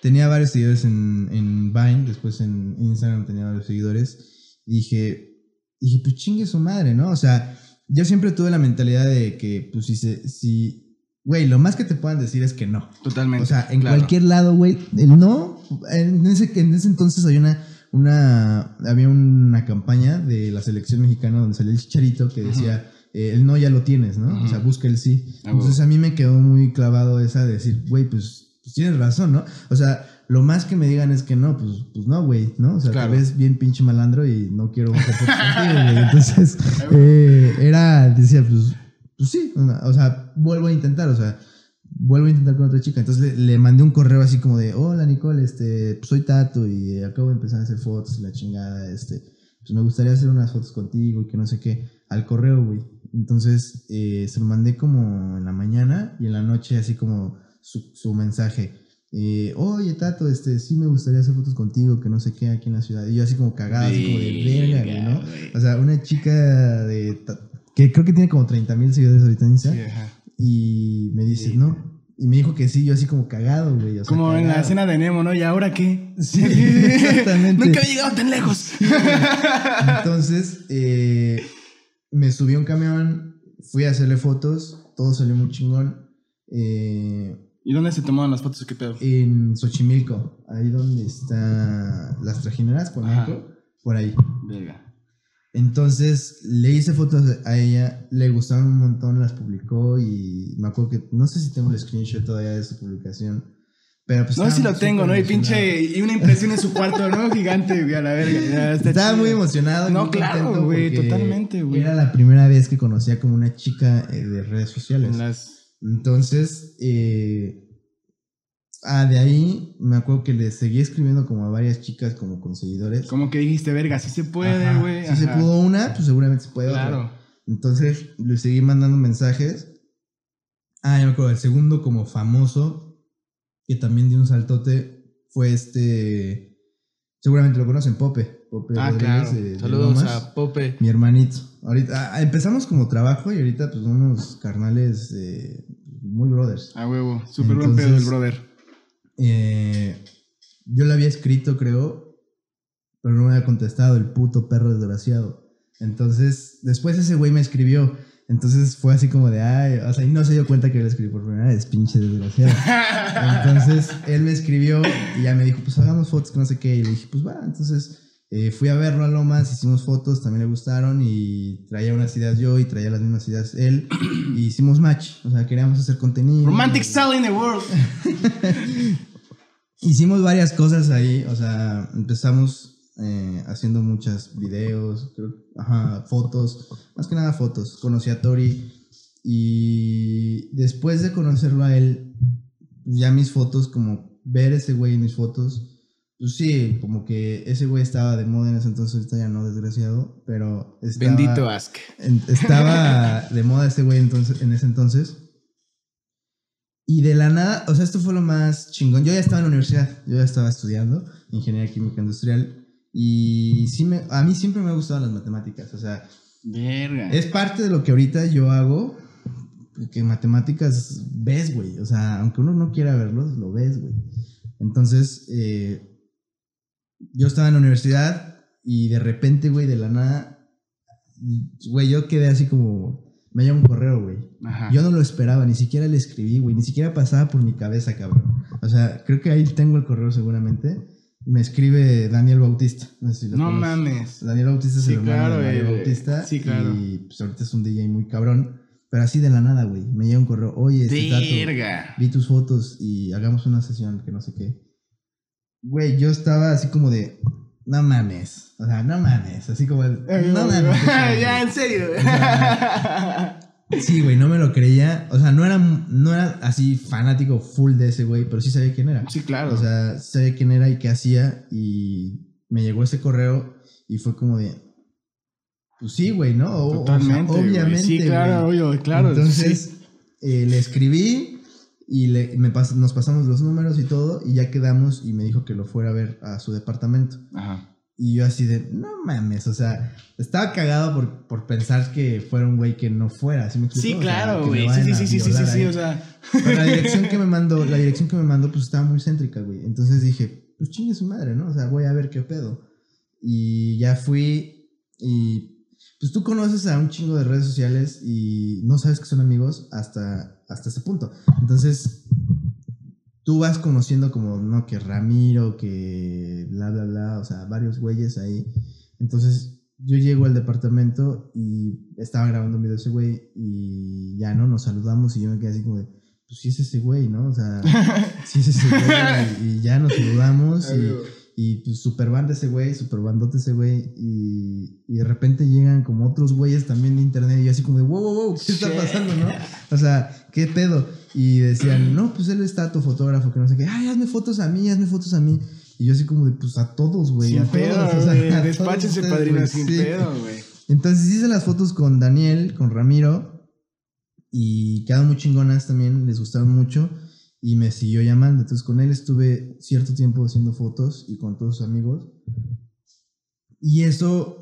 tenía varios seguidores en, en Vine, después en Instagram tenía varios seguidores. Y dije, dije, pues chingue su madre, ¿no? O sea, yo siempre tuve la mentalidad de que, pues si se, si, güey, lo más que te puedan decir es que no. Totalmente. O sea, en claro. cualquier lado, güey, el no, en ese, en ese entonces había una, una, había una campaña de la selección mexicana donde salía el chicharito que decía, eh, el no ya lo tienes, ¿no? O sea, busca el sí. Ah. Entonces a mí me quedó muy clavado esa de decir, güey, pues, pues tienes razón, ¿no? O sea, lo más que me digan es que no, pues, pues no, güey, ¿no? O sea, Claro. te ves bien pinche malandro y no quiero fotos *laughs* contigo, güey. Entonces, eh, era, decía, pues, pues sí, o sea, vuelvo a intentar, o sea, vuelvo a intentar con otra chica. Entonces le, le mandé un correo así como de, hola Nicole, este, pues soy Tato y acabo de empezar a hacer fotos y la chingada, este, pues me gustaría hacer unas fotos contigo y que no sé qué, al correo, güey. Entonces eh, se lo mandé como en la mañana y en la noche así como su, su mensaje. eh, Oye, Tato, este, sí me gustaría hacer fotos contigo, que no sé qué, aquí en la ciudad. Y yo así como cagado, así como de verga, güey, ¿no? O sea, una chica de... que creo que tiene como 30 mil seguidores ahorita en Insta. Sí, ajá. y me dice, Sí. no. Y me dijo que sí, yo así como cagado, güey. o sea, Como en la escena de Nemo, ¿no? ¿Y ahora qué? Sí, *laughs* exactamente. Nunca había llegado tan lejos. Entonces, eh, me subí a un camión, fui a hacerle fotos, todo salió muy chingón. Eh, ¿Y dónde se tomaron las fotos? ¿Qué pedo? en Xochimilco, ahí donde está las trajineras, por ejemplo, por ahí. Verga. Entonces le hice fotos a ella, le gustaron un montón, las publicó y me acuerdo que no sé si tengo el screenshot todavía de su publicación, pero pues No sé si lo tengo, ¿no? Y pinche. Y una impresión en su cuarto, ¿no? Gigante, güey, a la verga. Estaba chido. muy emocionado. No, muy claro, güey, totalmente, güey. Era la primera vez que conocía como una chica eh, de redes sociales. En las- Entonces, eh, ah, de ahí me acuerdo que le seguí escribiendo como a varias chicas como con seguidores. Como que dijiste, verga, sí se puede, güey. Si se pudo una, pues seguramente se puede otra. Claro. Entonces le seguí mandando mensajes. Ah, ya me acuerdo, el segundo como famoso, que también dio un saltote, fue este. Seguramente lo conocen, Pope. Pope Ah, Rodríguez claro. de- Saludos a Pope. Mi hermanito. Ahorita ah, empezamos como trabajo y ahorita pues unos carnales eh, muy brothers. A huevo. Súper buen pedo el brother. Eh, yo le había escrito, creo, pero no me había contestado el puto perro desgraciado. Entonces, después ese güey me escribió. Entonces fue así como de, ay, o sea, y no se dio cuenta que yo le escribí por primera vez, pinche desgraciado. *laughs* Entonces él me escribió y ya me dijo, pues hagamos fotos, que no sé qué. Y le dije, pues va. Entonces eh, fui a verlo a Lomas, hicimos fotos, también le gustaron y traía unas ideas yo y traía las mismas ideas él. *clears throat* Y hicimos match, o sea, queríamos hacer contenido. Romantic style in the world. *laughs* Hicimos varias cosas ahí, o sea, empezamos eh, haciendo muchos videos, creo, ajá, fotos, más que nada fotos. Conocí a Tori y después de conocerlo a él, ya mis fotos, como ver ese güey en mis fotos, sí, como que ese güey estaba de moda en ese entonces, ahorita ya no, desgraciado, pero estaba, Bendito Ask. en- estaba de moda ese güey entonces, en ese entonces. Y de la nada, o sea, esto fue lo más chingón. Yo ya estaba en la universidad, yo ya estaba estudiando ingeniería química industrial. Y sí me, a mí siempre me han gustado las matemáticas. O sea, Verga. es parte de lo que ahorita yo hago. Que matemáticas ves, güey. O sea, aunque uno no quiera verlos, lo ves, güey. Entonces, eh, yo estaba en la universidad y de repente, güey, de la nada, güey, yo quedé así como, me llega un correo, güey. Ajá. Yo no lo esperaba, ni siquiera le escribí, güey, ni siquiera pasaba por mi cabeza, cabrón. O sea, creo que ahí tengo el correo seguramente. Me escribe Daniel Bautista. No, sé si lo No mames. Daniel Bautista es Sí, el claro, de Mario güey. Bautista. Sí, claro. Y pues ahorita es un DJ muy cabrón. Pero así de la nada, güey. Me llega un correo. Oye, este tato, vi tus fotos y hagamos una sesión que no sé qué. Güey, yo estaba así como de, no mames. O sea, no mames. Así como, de, no mames. *laughs* ya, en serio. Sí, güey, no me lo creía. O sea, no era, no era así fanático full de ese güey, pero sí sabía quién era. sí, claro. O sea, sabía quién era y qué hacía. Y me llegó ese correo y fue como de, pues sí, güey, ¿no? O- o sea, Totalmente. obviamente. Sí, claro, obvio, claro. Entonces, sí. eh, le escribí y le, me pas- nos pasamos los números y todo, y ya quedamos y me dijo que lo fuera a ver a su departamento. Ajá. Y yo así de, no mames, o sea, estaba cagado por, por pensar que fuera un güey que no fuera, ¿sí me explico? Sí, O sea, claro, güey. Sí, vayan sí, sí, sí, sí, sí, sí, ahí. o sea. Pero la dirección que me *laughs* mandó, la dirección que me mandó, pues estaba muy céntrica, güey. Entonces dije, pues chingue su madre, ¿no? O sea, voy a ver qué pedo. Y ya fui y pues tú conoces a un chingo de redes sociales y no sabes que son amigos hasta, hasta ese punto. Entonces, tú vas conociendo como, no, que Ramiro, que bla, bla, bla, o sea, varios güeyes ahí. Entonces, yo llego al departamento y estaba grabando un video ese güey y ya, ¿no? Nos saludamos y yo me quedé así como de, pues sí es ese güey, ¿no? O sea, *laughs* sí es ese güey y, y ya nos saludamos y, y pues super banda ese güey, super bandote ese güey y, y de repente llegan como otros güeyes también de internet y yo así como de, wow, wow, wow, ¿qué está pasando, no? O sea, ¿qué pedo? Y decían, no, pues él está tu fotógrafo, que no sé qué, ay, hazme fotos a mí, hazme fotos a mí. Y yo así como de, pues a todos, güey. Sin a todos, pedo, o sea, todos Despáchense, ustedes, padrino, sin sí. pedo, güey. Entonces hice las fotos con Daniel, con Ramiro, y quedaron muy chingonas también, les gustaron mucho, y me siguió llamando. Entonces con él estuve cierto tiempo haciendo fotos y con todos sus amigos. Y eso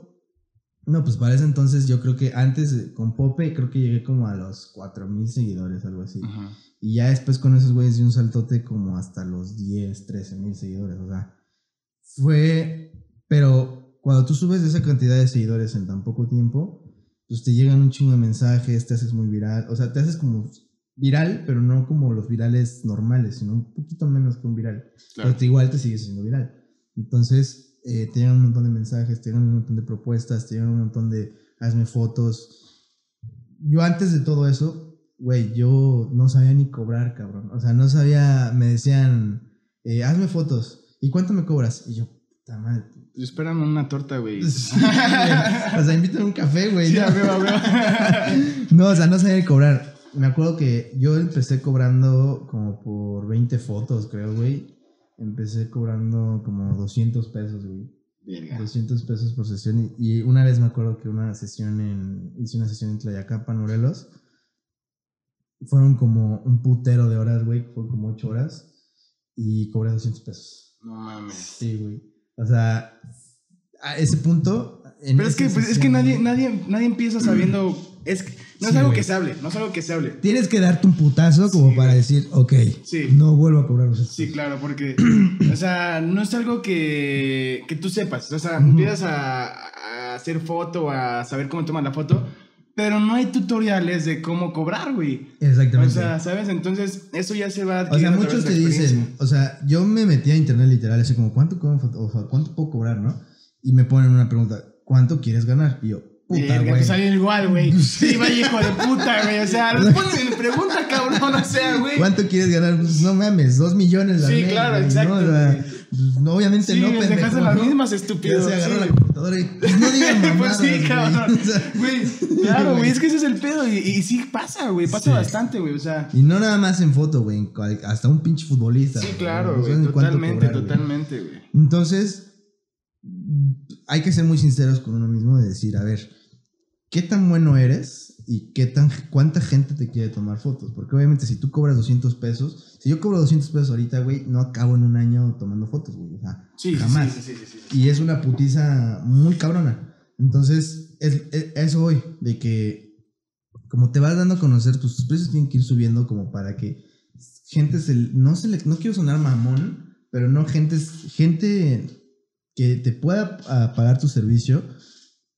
No, pues para ese entonces yo creo que antes con Pope creo que llegué como a los 4000 seguidores, algo así. Ajá. Y ya después con esos güeyes di un saltote como hasta los 10, 13 mil seguidores. O sea, fue. Pero cuando tú subes esa cantidad de seguidores en tan poco tiempo, pues te llegan un chingo de mensajes, te haces muy viral. O sea, te haces como viral, pero no como los virales normales, sino un poquito menos que un viral. Claro. Pero te- igual te sigues siendo viral. Entonces, eh, te llegan un montón de mensajes, te llegan un montón de propuestas, te llegan un montón de hazme fotos. Yo antes de todo eso, güey, yo no sabía ni cobrar, cabrón. O sea, no sabía, me decían, eh, hazme fotos. ¿Y cuánto me cobras? Y yo, puta madre. Esperan una torta, güey. Sí, o sea, invítame un café, güey. Sí, ¿no? *laughs* No, o sea, no sabía cobrar. Me acuerdo que yo empecé cobrando como por 20 fotos, creo, güey. Empecé cobrando como 200 pesos, güey. Verga. 200 pesos por sesión. Y, una vez me acuerdo que una sesión en. Hice una sesión en Tlayacapan, Morelos. Fueron como un putero de horas, güey. Fueron como 8 horas. Y cobré 200 pesos. No mames. Sí, güey. O sea, a ese punto. en Pero es que, pues, es que nadie, nadie, nadie empieza sabiendo. Es que no es Sí, algo güey. que se hable, no es algo que se hable. Tienes que darte un putazo como Sí, para güey. decir, ok, Sí. no vuelvo a cobrar los Sí, claro, porque, o sea, no es algo que, que tú sepas. O sea, Ujú. empiezas a, a hacer foto, a saber cómo tomas la foto, pero no hay tutoriales de cómo cobrar, güey. O Exactamente. sea, ¿sabes? Entonces, eso ya se va O sea, muchos te dicen, o sea, yo me metí a internet literal, así como, ¿cuánto, cobro o sea, ¿cuánto puedo cobrar, no? Y me ponen una pregunta, ¿cuánto quieres ganar? Y yo, Verga, güey. pues salió igual, güey. *laughs* Sí. Sí, vaya hijo de puta, güey. O sea, *laughs* responde mi pregunta, cabrón. O sea, güey. ¿Cuánto quieres ganar? Pues no mames, dos millones al Sí, claro, güey, exacto, ¿no? O sea, güey. pues, no, obviamente Sí, no, pendejo, dejaste las ¿no? mismas, Ya estúpido. se agarró sí. la computadora y pues, no digan *laughs* Pues mamadas, sí, güey. cabrón. O sea, Güey, claro, güey, es que ese es el pedo. Y, y sí pasa, güey, pasa Sí. bastante, güey. O sea, Y no nada más en foto, güey, hasta un pinche futbolista. sí, claro, güey. Totalmente, cobrar, totalmente, güey. Entonces, hay que ser muy sinceros con uno mismo de decir, a ver, ¿qué tan bueno eres y qué tan, cuánta gente te quiere tomar fotos? Porque obviamente si tú cobras 200 pesos, si yo cobro 200 pesos ahorita, güey, no acabo en un año tomando fotos, güey. O sea, Sí, jamás. sí, sí. Y es una putiza muy cabrona. Entonces, es, es- eso hoy, de que como te vas dando a conocer, pues, tus precios tienen que ir subiendo como para que gente se, no se le, no quiero sonar mamón, pero no gente, gente que te pueda ah, pagar tu servicio,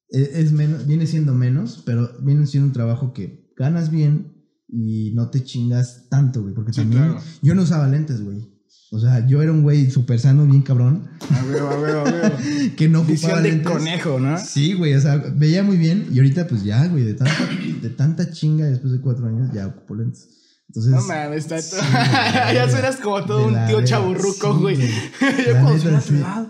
e- es menos, viene siendo menos, pero viene siendo un trabajo que ganas bien y no te chingas tanto, güey, porque Sí, también claro. yo no usaba lentes, güey. O sea, yo era un güey súper sano, bien cabrón, A huevo, a huevo, a huevo. *laughs* que no ocupaba Visión de lentes. conejo, ¿no? Sí, güey, o sea, veía muy bien y ahorita pues ya, güey, de tanta, de tanta chinga después de cuatro años ya ocupo lentes. Entonces, No mames, está sí, *laughs* ya suenas como todo un tío chaburruco, sí, güey. *laughs* güey. Yo La cuando neta, soy a tu sí. edad.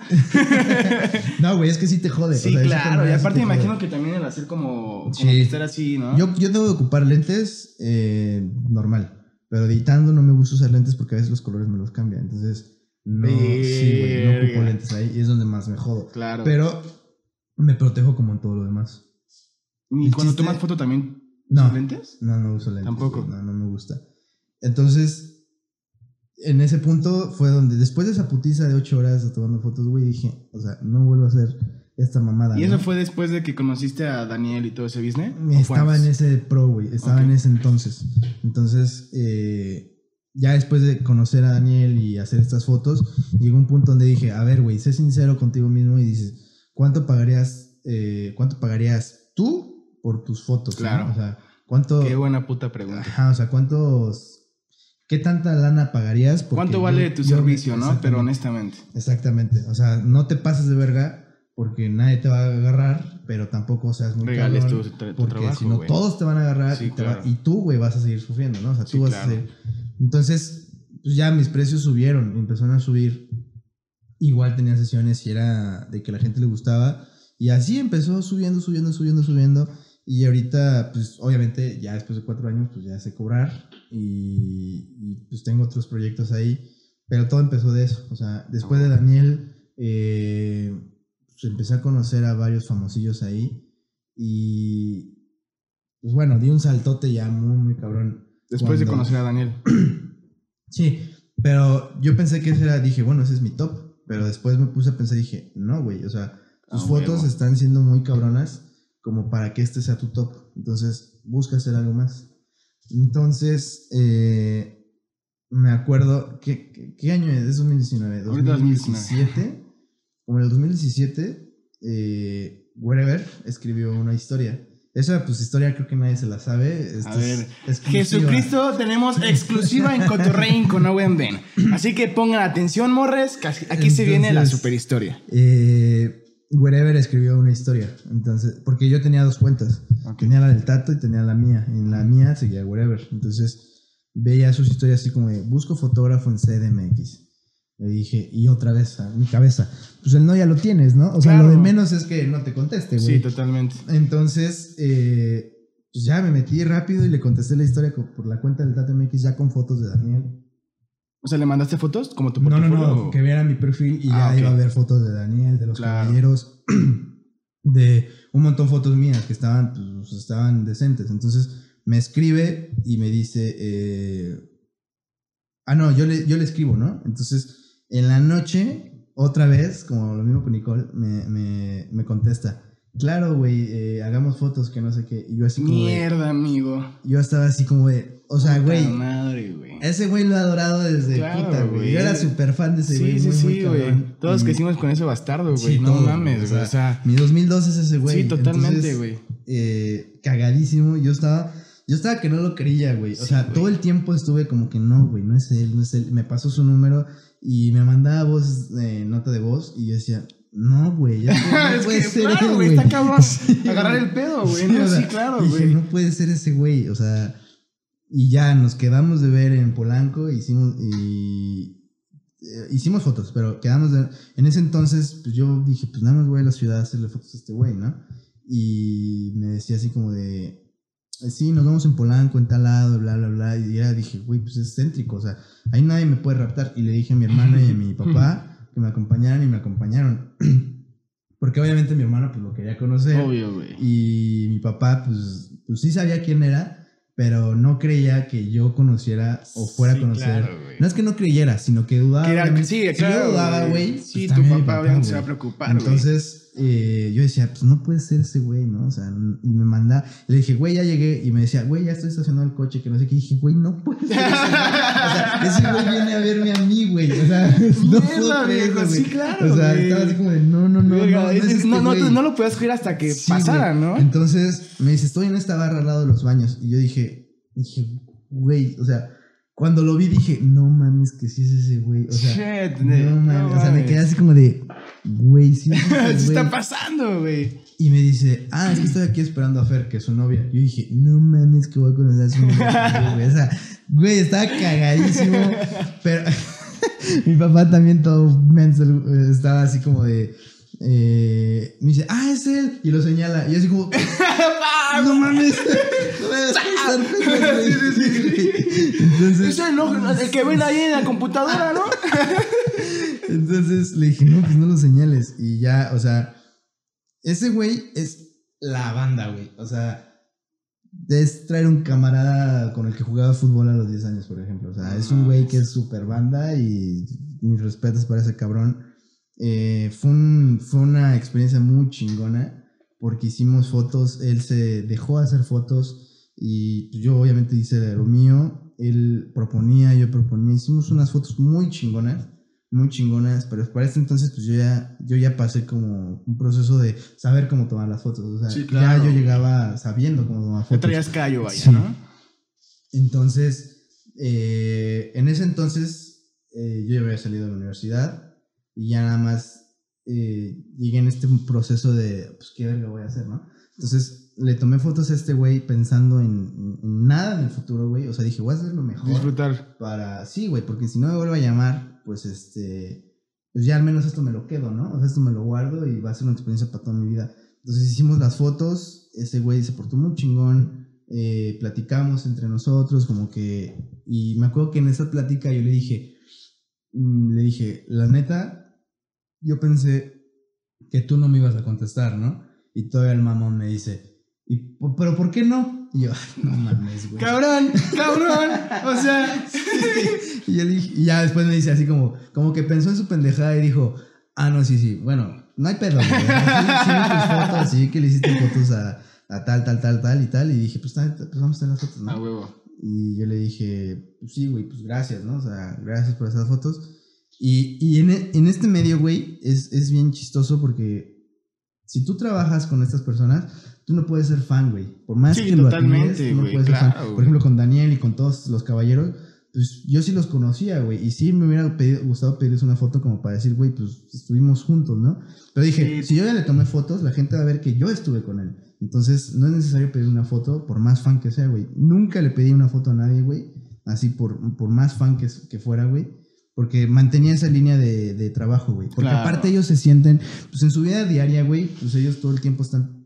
*laughs* no, güey, es que sí te jode. Sí, o sea, esa claro. Y sí aparte te me imagino que también el hacer como, como Sí. que estar así, ¿no? Yo, yo debo de ocupar lentes eh, normal, pero editando no me gusta usar lentes porque a veces los colores me los cambian. Entonces, no, sí, güey, no ocupo lentes ahí y es donde más me jodo. Claro. Pero me protejo como en todo lo demás. ¿Y el cuando chiste- tomas foto también No. usas lentes? No, no uso lentes. Tampoco. No, no me gusta. Entonces, en ese punto fue donde, después de esa putiza de ocho horas tomando fotos, güey, dije, o sea, no vuelvo a hacer esta mamada. ¿Y eso ¿no? fue después de que conociste a Daniel y todo ese business? ¿O fue Estaba en ese pro, güey. Estaba en ese entonces. Entonces, eh, ya después de conocer a Daniel y hacer estas fotos, llegó un punto donde dije, a ver, güey, sé sincero contigo mismo y dices, ¿cuánto pagarías, eh, cuánto pagarías tú por tus fotos? no? Claro. O sea, ¿cuánto... Qué buena puta pregunta. Ajá, o sea, ¿cuántos... ¿Qué tanta lana pagarías? Porque ¿Cuánto yo- vale tu yo- servicio, no? Pero honestamente. Exactamente. O sea, no te pases de verga porque nadie te va a agarrar, pero tampoco seas muy Regales tu, cabrón, tu- tu porque trabajo, si no todos te van a agarrar Sí, y, te va- claro. y tú, güey, vas a seguir sufriendo, ¿no? O sea, Sí, tú vas claro. a seguir... Entonces, pues ya mis precios subieron, empezaron a subir. Igual tenía sesiones y era de que la gente le gustaba. Y así empezó subiendo, subiendo, subiendo, subiendo. Y ahorita, pues obviamente, ya después de cuatro años, pues ya sé cobrar. Y, y, pues tengo otros proyectos ahí. Pero todo empezó de eso. O sea, después de Daniel, eh, pues empecé a conocer a varios famosillos ahí. Y pues bueno, di un saltote ya muy, muy cabrón. Después de conocer a Daniel. *clears throat* Sí, pero yo pensé que ese era, dije, bueno, ese es mi top. Pero después me puse a pensar y dije, no, güey, o sea, tus Ah, fotos huevo. están siendo muy cabronas, como para que este sea tu top. Entonces, busca hacer algo más. Entonces, eh, me acuerdo, ¿qué, qué, qué año es? Es 2019. Ahorita 2017. Como en el 2017, eh, Wherever escribió una historia. Esa pues historia creo que nadie se la sabe. A es ver, exclusiva. Jesucristo tenemos exclusiva en Cotorrein con Owen Ben. Así que pongan atención, morres, que aquí se viene la Entonces- super historia. Eh, Wherever escribió una historia. Entonces, porque yo tenía dos cuentas. Tenía la del Tato y tenía la mía. Y en la mía seguía Wherever. Entonces, veía sus historias así como de busco fotógrafo en CDMX. Le dije, y otra vez a mi cabeza, pues el no ya lo tienes, ¿no? O sea, Claro. lo de menos es que no te conteste, güey. Sí, totalmente. Entonces, eh, pues ya me metí rápido y le contesté la historia por la cuenta del Tato MX ya con fotos de Daniel. O sea, ¿le mandaste fotos como tu No, no, portafolio? no, que viera mi perfil y Ah, ya iba a ver fotos de Daniel, de los Claro. caballeros, *clears throat* de un montón de fotos mías que estaban, pues, estaban decentes. Entonces me escribe y me dice, eh, ah, no, yo le, yo le escribo, ¿no? Entonces en la noche, otra vez, como lo mismo con Nicole, me, me, me contesta, claro, güey, eh, hagamos fotos que no sé qué. Y yo así como de- Mierda, amigo. yo estaba así como de, o sea, güey, madre, güey. ese güey lo he adorado desde Claro, puta, güey. Yo era súper fan de ese güey. Sí, sí, muy, sí, güey. Todos Y- crecimos con ese bastardo, güey. Sí, no todo, mames, güey. O sea, Mi 2002 es ese güey. sí, totalmente, güey. eh, cagadísimo. Yo estaba, yo estaba que no lo creía, güey. O Sí, sea, todo el tiempo estuve como que no, güey, no es él, no es él. Me pasó su número y me mandaba voz, eh, nota de voz y yo decía, no, güey, ya *laughs* no es puede que, ser claro, güey, está cabrón. *laughs* Agarrar el pedo, güey. Sí, ¿no? o sea, Sí, claro, güey. no puede ser ese güey, o sea, y ya nos quedamos de ver en Polanco, hicimos y eh, hicimos fotos, pero quedamos de en ese entonces pues yo dije, pues nada más voy a la ciudad a hacerle fotos a este güey, ¿no? Y me decía así como de eh, Sí, nos vamos en Polanco, en tal lado, bla, bla, bla. Y ya dije, güey, pues es céntrico, o sea, ahí nadie me puede raptar. Y le dije a mi hermana y a mi papá *laughs* que me acompañaran y me acompañaron. *clears throat* Porque obviamente mi hermano pues lo quería conocer. Obvio, güey. Y mi papá, pues, pues sí sabía quién era, pero no creía que yo conociera o fuera Sí, a conocer. claro, no es que no creyera, sino que dudaba. Que era- sí, si claro. yo dudaba, güey. Sí, pues, tu también mi papá obviamente se va a preocupar. Entonces, eh, yo decía, pues no puede ser ese güey, ¿no? O sea, y me manda. Le dije, güey, ya llegué. Y me decía, güey, ya estoy estacionado el coche, que no sé qué. Y dije, güey, no puede ser ese güey. O sea, *laughs* ese güey viene a verme a mí, güey. O sea, *laughs* no puedo viejo, eso, sí, claro, O sea, güey. estaba así como de, no, no, no, Verga, no. es- no, es es- este no, no lo podías creer hasta que Sí, pasara, güey. ¿no? Entonces me dice, estoy en esta barra al lado de los baños. Y yo dije, dije, güey, o sea, cuando lo vi dije, no mames, que sí es ese güey. O sea, Shit, no mames. o sea, me mames. quedé así como de, güey, sí es ¿Qué *laughs* ese está pasando, güey? Y me dice, ah, es que estoy aquí esperando a Fer, que es su novia. Yo dije, no mames, que voy a conocer a su novia. güey. O sea, güey, estaba cagadísimo. pero *laughs* mi papá también todo menso, eh, estaba así como de. Eh, me dice, ah, es él. Y lo señala. Y así como, *laughs* no mames. *laughs* *laughs* Entonces, Es el, que ven ahí en la computadora, ¿no? Entonces le dije, no, pues no lo señales. Y ya, o sea, ese güey es la banda, güey. O sea, es traer un camarada con el que jugaba fútbol a los 10 años, por ejemplo. O sea, es un güey que es súper banda y mis respetos para ese cabrón. Eh, fue, un- fue una experiencia muy chingona porque hicimos fotos, él se dejó hacer fotos y yo obviamente hice lo mío, él proponía, yo proponía, hicimos unas fotos muy chingonas, muy chingonas, pero para este entonces pues yo ya, yo ya pasé como un proceso de saber cómo tomar las fotos, o sea, Sí, claro. ya yo llegaba sabiendo cómo tomar fotos. traías callo, vaya, Sí. ¿no? Entonces, eh, en ese entonces eh, yo ya había salido de la universidad y ya nada más eh, llegué en este proceso de, pues, ¿qué verga voy a hacer, no? Entonces, le tomé fotos a este güey pensando en, en nada en el futuro, güey. O sea, dije, voy a hacer lo mejor Disfrutar. para... Sí, güey, porque si no me vuelve a llamar, pues, este... Pues ya al menos esto me lo quedo, ¿no? O sea, esto me lo guardo y va a ser una experiencia para toda mi vida. Entonces hicimos las fotos, ese güey se portó muy chingón, eh, platicamos entre nosotros, como que... Y me acuerdo que en esa plática yo le dije, mm, le dije, la neta, yo pensé que tú no me ibas a contestar, ¿no? Y todavía el mamón me dice, ¿Y, po- ¿pero por qué no? Y yo, "Ay, no mames, güey. Cabrón, cabrón. O sea, *laughs* Y, yo dije- y ya después me dice así como, como que pensó en su pendejada y dijo, Ah, no, sí, sí. Bueno, no hay pedo, güey. Sí, sí tus fotos, sí que le hiciste fotos a, a tal, tal, tal, tal y tal. Y dije, pues, pues vamos a hacer las fotos, ¿no? A huevo. Y yo le dije, pues sí, güey, pues gracias, ¿no? O sea, gracias por esas fotos. Y, y en, e- en este medio, güey, es, es bien chistoso porque si tú trabajas con estas personas, tú no puedes ser fan, güey. Por más Sí, que lo admires, tú no güey, puedes ser fan. claro, Por ejemplo, con Daniel y con todos los caballeros, pues yo sí los conocía, güey. Y sí me hubiera pedido- gustado pedirles una foto como para decir, güey, pues estuvimos juntos, ¿no? Pero dije, Sí. si yo ya le tomé fotos, la gente va a ver que yo estuve con él. Entonces, no es necesario pedir una foto por más fan que sea, güey. Nunca le pedí una foto a nadie, güey. Así por, por más fan que, que fuera, güey. Porque mantenía esa línea de, de trabajo, güey. Porque Claro. aparte ellos se sienten, pues en su vida diaria, güey, pues ellos todo el tiempo están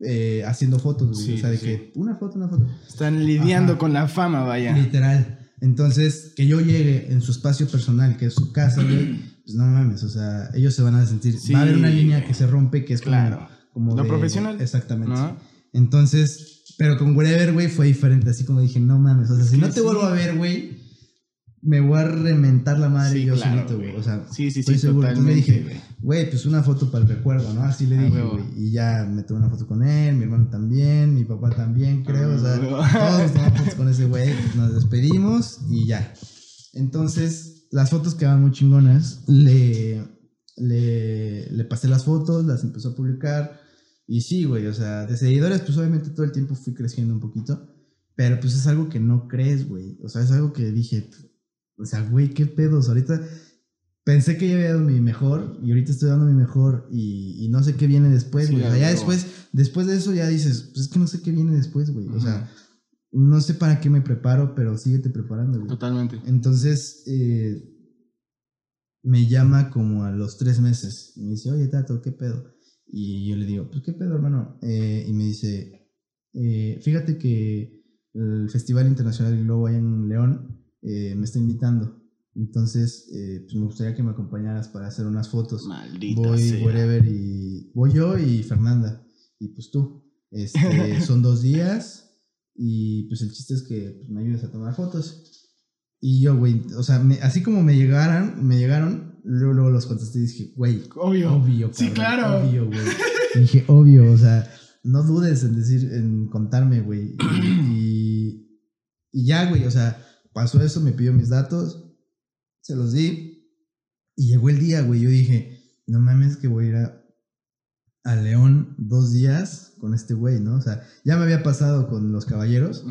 eh, haciendo fotos, güey. Sí, o sea, de sí. que una foto, una foto. Están lidiando Ajá. con la fama, vaya. Literal. Entonces, que yo llegue en su espacio personal, que es su casa, güey, pues no mames, o sea, ellos se van a sentir. Sí, va a haber una línea que se rompe, que es como- Claro. como. Lo de- profesional. Exactamente. ¿No? Entonces, pero con Wherever, güey, fue diferente. Así como dije, no mames, o sea, si no te sí. vuelvo a ver, güey, me voy a reventar la madre Sí, yo claro, solito, güey. O sea, Sí, sí, estoy sí, seguro. Entonces le dije, güey. pues una foto para el recuerdo, ¿no? Así le Ah, dije, güey. Y ya me tomé una foto con él, mi hermano también, mi papá también, creo. o sea, Ah, todos tomamos fotos con ese güey, nos despedimos y ya. Entonces, las fotos quedaban muy chingonas. Le, le, le pasé las fotos, las empezó a publicar. Y sí, güey, o sea, de seguidores, pues obviamente todo el tiempo fui creciendo un poquito. Pero pues es algo que no crees, güey. O sea, es algo que dije, o sea, güey, qué pedos. Ahorita pensé que ya había dado mi mejor y ahorita estoy dando mi mejor y, y no sé qué viene después, Sí, güey. o sea, ya después, después de eso ya dices, pues es que no sé qué viene después, güey. O sea, no sé para qué me preparo, pero síguete preparando, güey. Totalmente. Entonces, eh, me llama como a los tres meses. Y me dice, oye, Tato, ¿qué pedo? Y yo le digo, pues, ¿qué pedo, hermano? Eh, y me dice, eh, fíjate que el Festival Internacional del Globo allá en León eh, me está invitando. Entonces, eh, pues me gustaría que me acompañaras para hacer unas fotos. Maldita Voy, sea. wherever, y voy yo y Fernanda. Y pues tú. Este, *laughs* son dos días. Y pues el chiste es que pues, me ayudes a tomar fotos. Y yo, güey, o sea, me- así como me llegaran, me llegaron, luego, luego los contesté y dije, güey, Obvio. obvio, Sí, cabrón, claro. Obvio, güey. *laughs* Y dije, obvio, o sea, no dudes en decir, en contarme, güey. Y, y ya, güey, o sea, pasó eso, me pidió mis datos, se los di. Y llegó el día, güey. Yo dije, no mames, que voy a ir a, a León dos días con este güey, ¿no? O sea, ya me había pasado con los caballeros,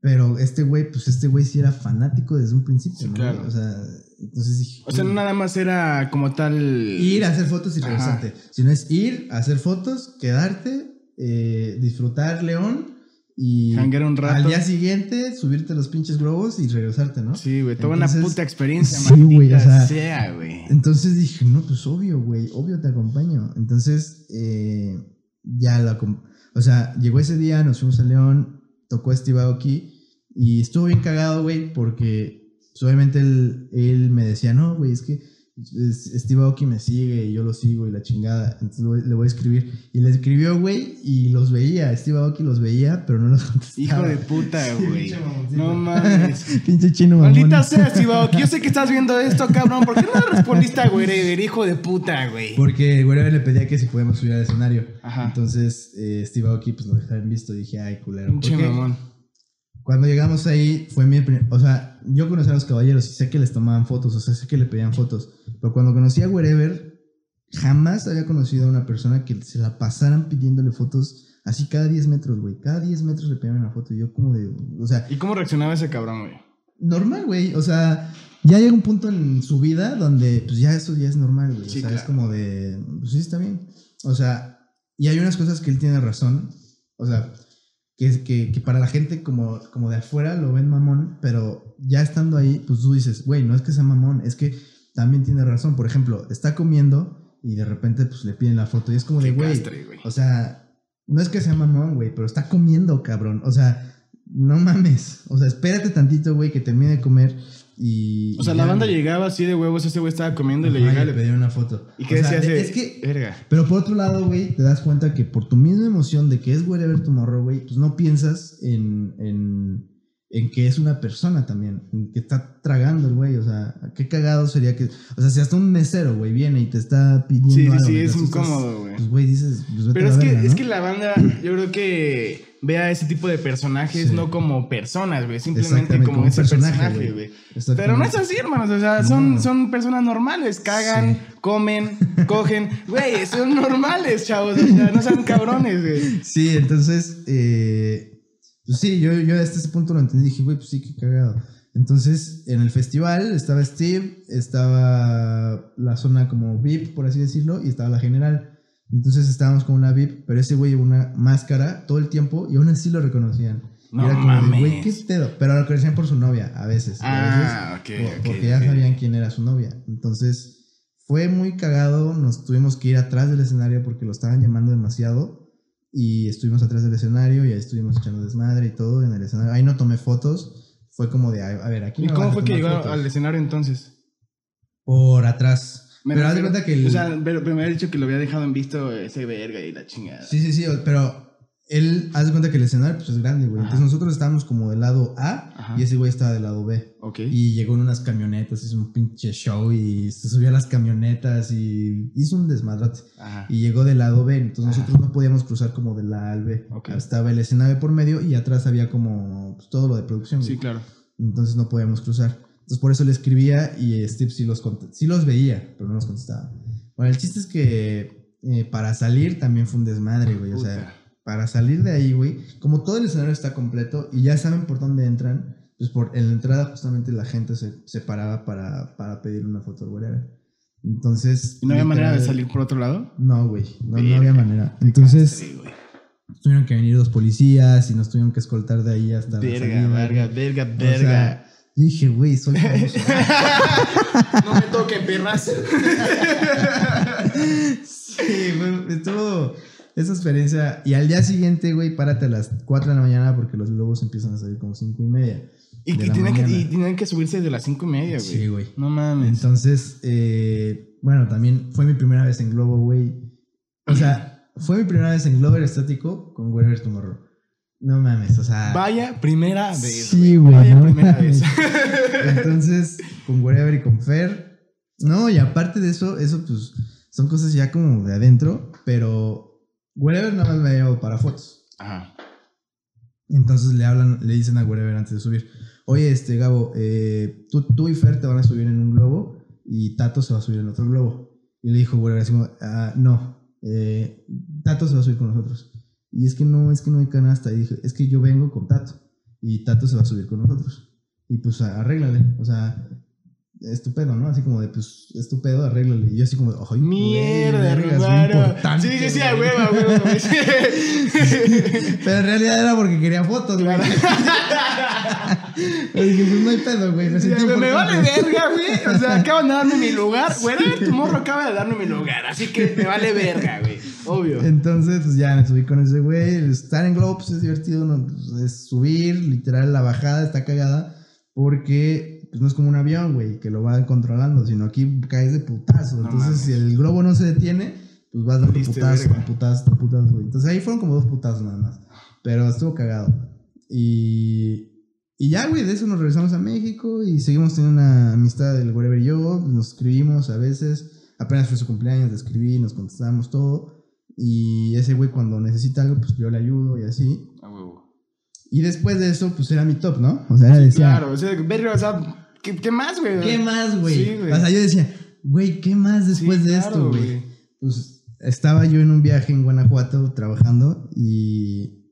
pero este güey, pues este güey sí era fanático desde un principio, Sí, ¿no? claro. O sea, entonces dije. O sea, no nada más era como tal. Ir a hacer fotos y regresarte. Sino es ir a hacer fotos, quedarte, eh, disfrutar León y Hanguear un rato. al día siguiente subirte a los pinches globos y regresarte, ¿no? Sí, güey. Toda Entonces, una puta experiencia, sí, güey, o sea, sea, güey. Entonces dije, no, pues obvio, güey, obvio te acompaño. Entonces, eh, ya la... O sea, llegó ese día, nos fuimos a León, tocó Steve Aoki y estuvo bien cagado, güey, porque pues, obviamente él, él me decía, no, güey, es que Steve Aoki me sigue y yo lo sigo y la chingada. Entonces le voy- a escribir. Y le escribió, güey, y los veía. Steve Aoki los veía, pero no los *laughs* Hijo contestaba. de puta, güey. No mames. *laughs* Pinche chino mamón. Maldita sea, Steve Yo sé que estás viendo esto, cabrón. ¿Por qué no le respondiste a Wherever, hijo de puta, güey? Porque güey le pedía que si podíamos subir al escenario. Ajá. Entonces, eh, Steve Aoki pues lo dejaba en visto y dije, ay, culero. Pinche mamón. Cuando llegamos ahí, fue mi prim- O sea, yo conocí a los caballeros y sé que les tomaban fotos, o sea, sé que le pedían fotos. Pero cuando conocí a Wherever, jamás había conocido a una persona que se la pasaran pidiéndole fotos así cada 10 metros, güey. Cada 10 metros le pedían una foto. Y yo, como de. O sea, ¿Y cómo reaccionaba ese cabrón, güey? normal, güey. O sea, ya llega un punto en su vida donde, pues ya eso ya es normal, güey. Sí, o sea, es claro. como de, pues sí, está bien. O sea, y hay unas cosas que él tiene razón. O sea, que, que, que para la gente como, como de afuera lo ven mamón, pero ya estando ahí, pues tú dices, güey, no es que sea mamón, es que también tiene razón. Por ejemplo, está comiendo y de repente, pues le piden la foto y es como de, Qué güey. o sea, no es que sea mamón, güey, pero está comiendo, cabrón. O sea, no mames. O sea, espérate tantito, güey, que termine de comer y... O sea, y la banda llegaba así de huevos, ese güey estaba comiendo y le llegaba y le pedía una foto. ¿Y qué decía? Es que... Verga. Pero por otro lado, güey, te das cuenta que por tu misma emoción de que es Wherever Tomorrow, güey, pues no piensas en, en, en que es una persona también, en que está tragando el güey, o sea, qué cagado sería que, o sea, si hasta un mesero, güey, viene y te está pidiendo Sí, sí, algo, sí, es incómodo, güey. Pues, güey, dices, pues, Pero es la que, verga, es que la banda, yo creo que ve a ese tipo de personajes Sí. no como personas, güey. Simplemente como, como ese personaje, güey. Pero no es así, hermanos. O sea, son, No. son personas normales. Cagan, Sí. comen, *laughs* cogen. Güey, son normales, chavos. O sea, no sean cabrones, güey. Sí, entonces, eh, pues sí, yo, yo hasta ese punto lo entendí. Dije, güey, pues sí, qué cagado. Entonces, en el festival estaba Steve, estaba la zona como VIP, por así decirlo, y estaba la general. Entonces estábamos con una VIP, pero ese güey llevó una máscara todo el tiempo y aún así lo reconocían. Y No era como de, güey, qué pedo. Pero lo reconocían por su novia, a veces. y a Ah, veces por- Porque ya sabían quién era su novia. Entonces, fue muy cagado. Nos tuvimos que ir atrás del escenario porque lo estaban llamando demasiado. Y estuvimos atrás del escenario y ahí estuvimos echando desmadre y todo en el escenario. Ahí no tomé fotos. Fue como de, a ver, aquí ¿Y no cómo fue que llegó al escenario entonces? Por atrás. Me pero haz de cuenta que el... O sea, pero me había dicho que lo había dejado en visto ese verga y la chingada. Sí, sí, sí, pero él, haz de cuenta que el escenario pues, es grande, güey. Entonces nosotros estábamos como del lado A Ajá. y ese güey estaba del lado B. Ok. Y llegó en unas camionetas, hizo un pinche show y se subió a las camionetas y hizo un desmadrote. Ajá. Y llegó del lado B, entonces Ajá. nosotros no podíamos cruzar como del A al B. Estaba el escenario por medio y atrás había como pues, todo lo de producción. Sí, güey. claro. Entonces no podíamos cruzar. Entonces por eso le escribía y Steve sí los, sí los veía, pero no los contestaba. Bueno, el chiste es que eh, para salir también fue un desmadre, güey. O sea. Para salir de ahí, güey, como todo el escenario está completo y ya saben por dónde entran, pues por en la entrada justamente la gente se, se paraba para, para pedir una foto, güey. Entonces... ¿Y no había manera de salir por otro lado? No, güey, no, no había manera. Entonces Sí, güey. tuvieron que venir dos policías y nos tuvieron que escoltar de ahí hasta la Verga, salida, verga, verga, O verga. sea, yo dije, güey, soy famoso. *laughs* no me toquen, perras. *laughs* Sí, güey, estuvo esa experiencia. Y al día siguiente, güey, párate a las 4 de la mañana porque los globos empiezan a salir como 5 y media. Y, y tienen que, y tienen que subirse de las cinco y media, güey. Sí, güey. No mames. Entonces, eh, bueno, también fue mi primera vez en globo, güey. O sea, fue mi primera vez en globo estático con Wherever Tomorrow. No mames, o sea. Vaya primera vez. Sí, güey, Vaya no primera mames. vez. *laughs* Entonces, con Wherever y con Fer. No, y aparte de eso, eso pues son cosas ya como de adentro, pero Wherever nada más me ha llevado para fotos. Ajá. Entonces le hablan, le dicen a Wherever antes de subir, oye, este Gabo, eh, tú, tú y Fer te van a subir en un globo y Tato se va a subir en otro globo. Y le dijo Wherever así como, "Ah, no, eh, Tato se va a subir con nosotros. Y es que no, es que no hay canasta. Y dije, es que yo vengo con Tato y Tato se va a subir con nosotros. Y pues arréglale, o sea, estupendo, ¿no? Así como de, pues, estupendo, arréglale. Y yo así como, de, ay, güey, Mierda, hermano. importante, Sí, sí, sí, a güey". huevo, a huevo. güey. Sí. *laughs* *laughs* Pero en realidad era porque quería fotos, güey. Yo dije, *laughs* pues no hay pedo, güey. Me, vale verga, güey. O sea, acaban de darme mi lugar. Güey, tu morro acaba de darme mi lugar. Así que me vale verga, güey. Obvio. Entonces, pues ya me subí con ese güey. Estar en globo, pues es divertido, ¿no? Pues, es subir, literal, la bajada está cagada. Porque pues, no es como un avión, güey, que lo va controlando, sino aquí caes de putazo. No Entonces, mames. si el globo no se detiene, pues vas dando putazo, putazo, putazo, güey. Entonces ahí fueron como dos putazos nada más. Pero estuvo cagado. Y, y ya, güey, de eso nos regresamos a México y seguimos teniendo una amistad del wherever y yo. Nos escribimos a veces. Apenas fue su cumpleaños, le escribí, nos contestábamos todo. Y ese güey cuando necesita algo, pues yo le ayudo y así. A huevo. Y después de eso, pues era mi top, ¿no? O sea, decía, Claro, o sea, o sea, ¿qué, qué más, güey? ¿qué más, güey? Sí, o sea, yo decía, güey, ¿qué más después Sí, de claro, esto, güey? Pues estaba yo en un viaje en Guanajuato trabajando y,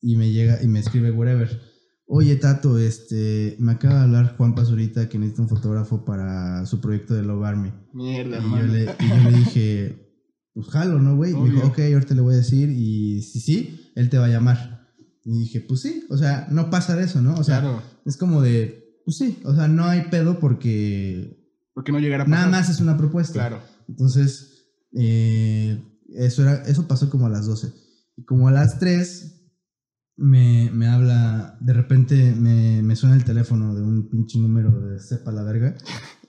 y me llega y me escribe whatever. Oye, Tato, este, me acaba de hablar Juan Pazurita que necesita un fotógrafo para su proyecto de Love Army. Mierda, Y yo, le, y yo le dije, pues jalo, ¿no, güey? Y Me dijo, ok, ahorita le voy a decir y si sí, él te va a llamar. Y dije, pues sí, o sea, no pasa de eso, ¿no? O sea, claro. es como de, pues sí, o sea, no hay pedo porque ¿Por qué no llegar a pasar? nada más es una propuesta. Claro. Entonces, eh, eso, era, eso pasó como a las 12. Y como a las 3 me, me habla, de repente me, me suena el teléfono de un pinche número de sepa la verga.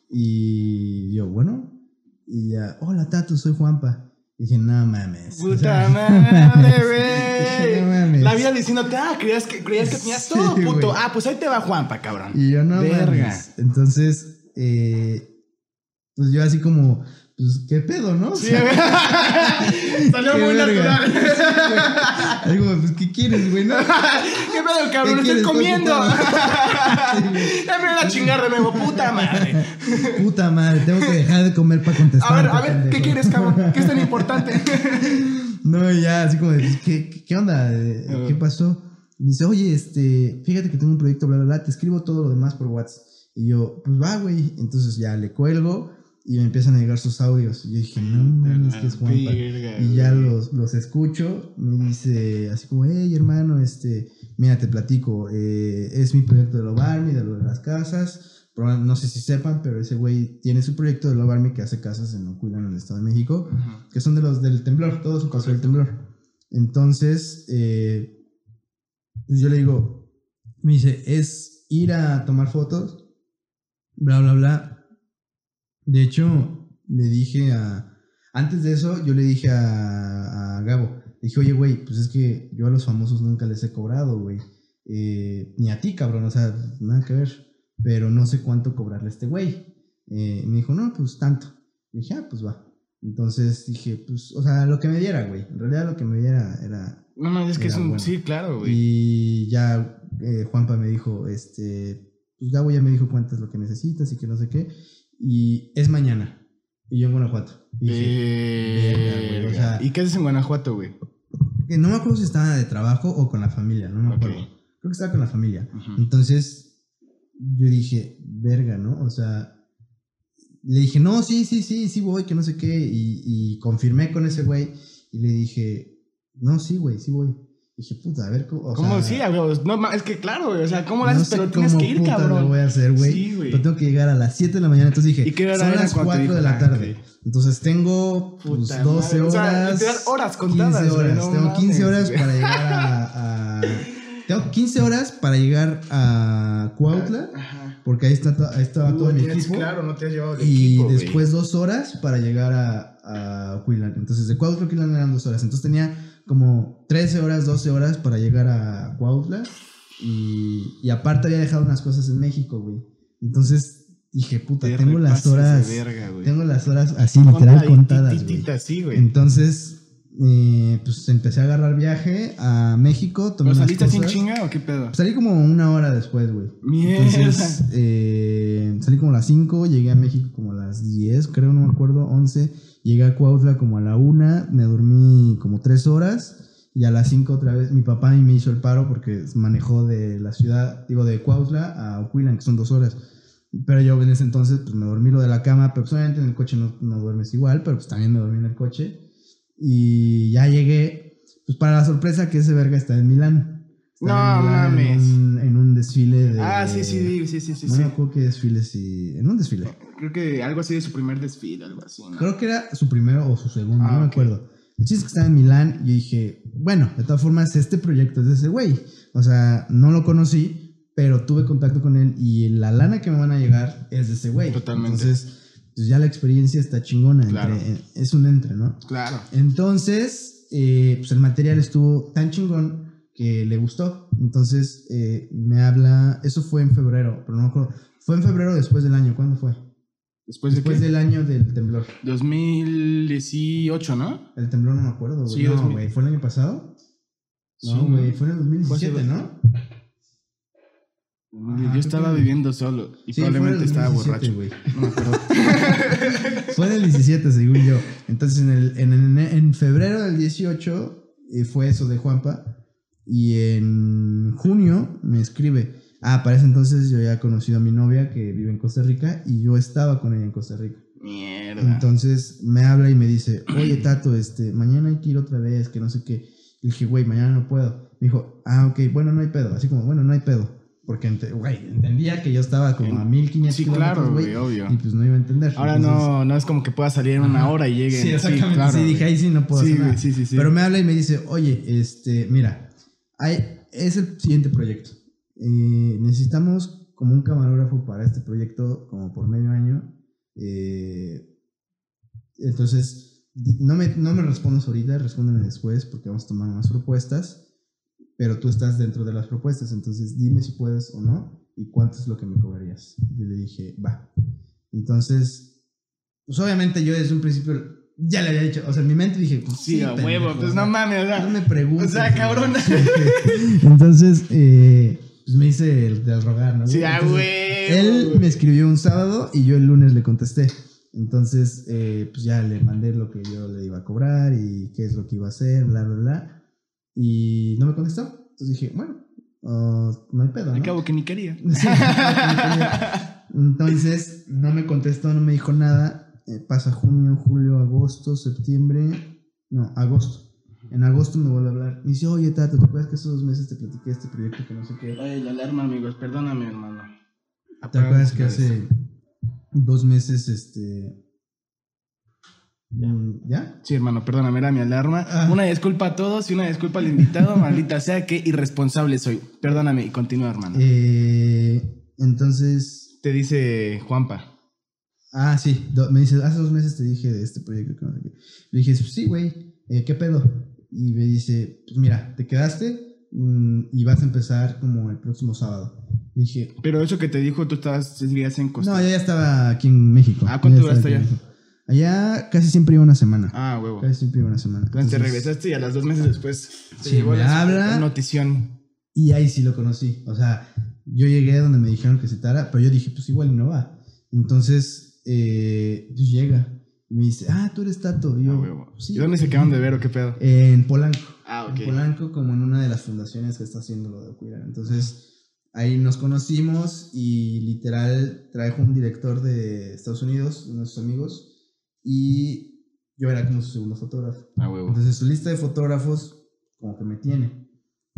Y yo, bueno, y ya, hola Tato, soy Juanpa. Dije, no mames. O Puta sea, madre, *laughs* dije, no güey. mames. La vida diciéndote, ah, creías que, creías que tenías Sí, todo, puto. güey. Ah, pues ahí te va Juanpa, cabrón. Y yo no Verga. mames. Entonces, eh, pues yo así como, pues, ¿qué pedo, no? Sí. *laughs* Salió muy verga. natural. *laughs* pues, ¿qué quieres, güey? no? *laughs* ¿Qué pedo, cabrón? ¿Qué Estoy comiendo. Ya me voy a chingar de nuevo, puta madre. Puta madre, tengo que dejar de comer para contestar. A ver, a ver, ¿qué quieres, cabrón? ¿Qué es tan importante? No, y ya, así como, de, ¿qué, qué, onda? Eh. ¿Qué pasó? Y me dice, oye, este, fíjate que tengo un proyecto, bla, bla, bla, te escribo todo lo demás por WhatsApp. Y yo, pues va, güey. Entonces ya le cuelgo y me empiezan a llegar sus audios. Y yo dije, no mames, que es Juanpa. Y ya los, los escucho, me dice así como, hey hermano, este, mira, te platico, eh, es mi proyecto de Love Army, de lo de las casas, no sé si sepan, pero ese güey tiene su proyecto de Love Army que hace casas en Ocuila, en el Estado de México, que son de los del temblor, todo su pasó del temblor. Entonces, eh, pues yo le digo, me dice, es ir a tomar fotos, bla, bla, bla. De hecho, le dije a... Antes de eso, yo le dije a, a Gabo, le dije, oye, güey, pues es que yo a los famosos nunca les he cobrado, güey. Eh, ni a ti, cabrón, o sea, nada que ver. Pero no sé cuánto cobrarle a este güey. Eh, me dijo, no, pues tanto. Le dije, ah, pues va. Entonces dije, pues, o sea, lo que me diera, güey. En realidad lo que me diera era... No, no, es que es un. bueno. Sí, claro, güey. Y ya eh, Juanpa me dijo, este, pues Gabo ya me dijo cuánto es lo que necesitas y que no sé qué. Y es mañana. Y yo en Guanajuato. Y dije, verga, güey, o sea- ¿Y qué haces en Guanajuato, güey? que no me acuerdo si estaba de trabajo o con la familia, no me acuerdo. Creo que estaba con la familia. Entonces, yo dije, verga, ¿no? O sea, le dije, no, sí, sí, sí, sí voy, que no sé qué. Y, y confirmé con ese güey y le dije, no, sí, güey, sí voy. Dije, puta, a ver cómo. o ¿Cómo? sea, sí, ver, no, es que claro, güey. O sea, ¿cómo lo no haces? sé Pero tienes que ir, puta cabrón. lo voy a hacer, güey. Sí, güey. Pero tengo que llegar a las 7 de la mañana. Entonces dije, ¿Y qué hora son las cuando te 4 de la Ah, tarde. ok. Entonces tengo pues, Puta 12 madre, o sea, horas. horas contadas, 15 güey, horas. no tengo 15 mames, horas güey. para llegar a, a- *laughs* Tengo 15 horas para llegar a Cuautla. Ajá. Porque ahí, está, ahí estaba todo Uh, mi tienes- equipo. Claro, no te has llevado el y equipo, güey. después dos horas para llegar a, a Ocuilan. Entonces, de Cuautla a Ocuilan eran dos horas. Entonces tenía como 13 horas, 12 horas para llegar a Cuautla. Y, y aparte había dejado unas cosas en México, güey. Entonces dije, puta, Te tengo las horas. verga, güey. Tengo las horas así, literal, contadas, güey. Contadititas, sí, güey. Entonces, eh, pues empecé a agarrar viaje a México. Tomé ¿Pero saliste sin chinga o qué pedo? Salí como una hora después, güey. Mierda. Entonces, eh, salí como a las 5, llegué a México como a las 10, creo, no me acuerdo, 11. Llegué a Cuautla como a la 1, me dormí como 3 horas. Y a las 5 otra vez mi papá me hizo el paro porque manejó de la ciudad, digo, de Cuautla a Ocuilan, que son 2 horas. Pero yo en ese entonces pues me dormí lo de la cama, pero pues obviamente en el coche no, no duermes igual, pero pues también me dormí en el coche. Y ya llegué, pues para la sorpresa que ese verga está en Milán. No mames. En un, en un desfile de... Ah, sí, sí, sí, sí, sí, no sí. me acuerdo qué desfile, sí. En un desfile. Creo que algo así de su primer desfile, algo así, ¿no? Creo que era su primero o su segundo, Ah, no me acuerdo. El chiste es que estaba en Milán y dije, bueno, de todas formas, este proyecto es de ese güey. O sea, no lo conocí, pero tuve contacto con él y la lana que me van a llegar es de ese güey. Totalmente. Entonces, pues ya la experiencia está chingona. entre- Claro. es un entre, ¿no? Claro. Entonces, eh, pues el material estuvo tan chingón que le gustó. Entonces, eh, me habla, eso fue en febrero, pero no me acuerdo. Fue en febrero después del año, ¿cuándo fue? Después de Después qué? del año del temblor. 2018, ¿no? El temblor no me acuerdo, güey. Sí, no, 2000. güey, ¿fue el año pasado? Sí, No, güey, fue en el 2017, Fue hace- ¿no? Yo estaba que- viviendo solo y Sí, probablemente estaba 2017, borracho. güey. No me acuerdo. *laughs* Fue en el 17, según yo. Entonces, en, el, en, en- en febrero del 18 eh, fue eso de Juanpa. Y en junio me escribe. Ah, para ese entonces yo ya he conocido a mi novia que vive en Costa Rica y yo estaba con ella en Costa Rica. Mierda. Entonces me habla y me dice, oye Tato, este, mañana hay que ir otra vez, que no sé qué. Y le dije, güey, mañana no puedo. Me dijo, ah, ok, bueno, no hay pedo. Así como, bueno, no hay pedo. Porque, ente- güey, entendía que yo estaba como a 1500 sí, kilómetros, claro, güey. obvio. Y pues no iba a entender. Ahora Entonces, no, no es como que pueda salir en una Ajá. hora y llegue. Sí, exactamente. Sí, claro, dije, güey. ahí sí no puedo Sí, hacer nada. sí, sí, sí. Pero me habla y me dice, oye, este, mira, es el siguiente proyecto. Eh, necesitamos como un camarógrafo para este proyecto como por medio año. Eh, entonces, no me, no me respondas ahorita, respóndeme después porque vamos a tomar más propuestas, pero tú estás dentro de las propuestas, entonces dime si puedes o no y cuánto es lo que me cobrarías. Yo le dije, va. Entonces, pues obviamente yo desde un principio ya le había dicho, o sea, en mi mente dije, pues Sí, a huevo, pues no mames, o sea, no me preguntes. o sea, cabrón. *laughs* Entonces, eh, pues me hice el del rogar, ¿no? Sí, a huevo. él me escribió un sábado y yo el lunes le contesté. Entonces, eh, pues ya le mandé lo que yo le iba a cobrar y qué es lo que iba a hacer, bla, bla, bla. Y no me contestó. Entonces dije, bueno, ah, no hay pedo. ¿no? Al cabo que ni quería. Sí, Entonces, no me contestó, no me dijo nada. Eh, pasa junio, julio, agosto, septiembre. No, agosto. En agosto me vuelve a hablar. Me dice, oye, Tato, ¿te acuerdas que hace dos meses te platiqué este proyecto que no sé qué? Ay, la alarma, amigos, perdóname, hermano. ¿Te acuerdas que hace dos meses, este... mm, ¿Ya? Sí, hermano, perdóname, era mi alarma. Ah. Una disculpa a todos y una disculpa al invitado. *laughs* Maldita sea, qué irresponsable soy. Perdóname y continúa, hermano. Eh, entonces... Te dice Juanpa. Ah, sí. me dice, hace dos meses te dije de este proyecto que no sé qué. Le dije, sí, güey, eh, ¿qué pedo? Y me dice, pues mira, te quedaste mm, y vas a empezar como el próximo sábado. Y dije, Pero eso que te dijo, tú estabas, seguías en Costa no, yo ya estaba aquí en México. Ah, ¿cuánto duraste México. Allá casi siempre iba una semana. Ah, huevo. Casi siempre iba una semana. Entonces te Entonces, regresaste y a las dos meses después te Sí, llegó me la habla. notición. Y ahí sí lo conocí. O sea, yo llegué donde me dijeron que citara, pero yo dije, pues igual y no va. Entonces, eh, llega. Y me dice, ah, tú eres Tato. Y yo, Ah, sí. ¿Y dónde se quedaron de ver o qué pedo? En Polanco. Ah, En Polanco, como en una de las fundaciones que está haciendo lo de Cuidar. Entonces, ahí nos conocimos y literal trajo un director de Estados Unidos, de nuestros amigos, y yo era como su segundo fotógrafo. Ah, huevo. Entonces, su lista de fotógrafos, como que me tiene.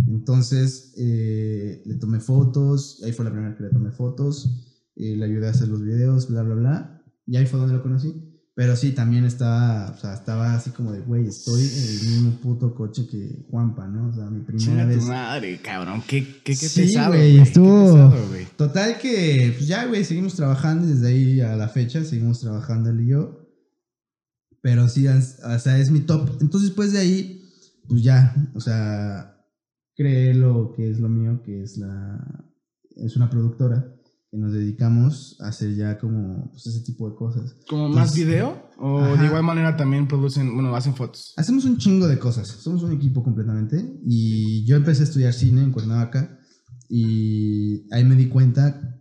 Entonces, eh, le tomé fotos, ahí fue la primera que le tomé fotos, eh, le ayudé a hacer los videos, bla, bla, bla, y ahí fue donde lo conocí. Pero sí, también estaba, o sea, estaba así como de, güey, estoy en el mismo puto coche que Juanpa, ¿no? O sea, mi primera vez. tu madre, cabrón. Qué, qué, qué Sí, pesado. güey, estuvo- pesado. Total que, pues ya, güey, seguimos trabajando desde ahí a la fecha, seguimos trabajando él y yo. Pero sí, es- o sea, es mi top. Entonces, después de ahí, pues ya, o sea, creé lo que es lo mío, que es la. Es una productora que nos dedicamos a hacer ya como pues, ese tipo de cosas. ¿Como más video? ¿O Ajá. de igual manera también producen, bueno, hacen fotos? Hacemos un chingo de cosas. Somos un equipo completamente. Y yo empecé a estudiar cine en Cuernavaca. Y ahí me di cuenta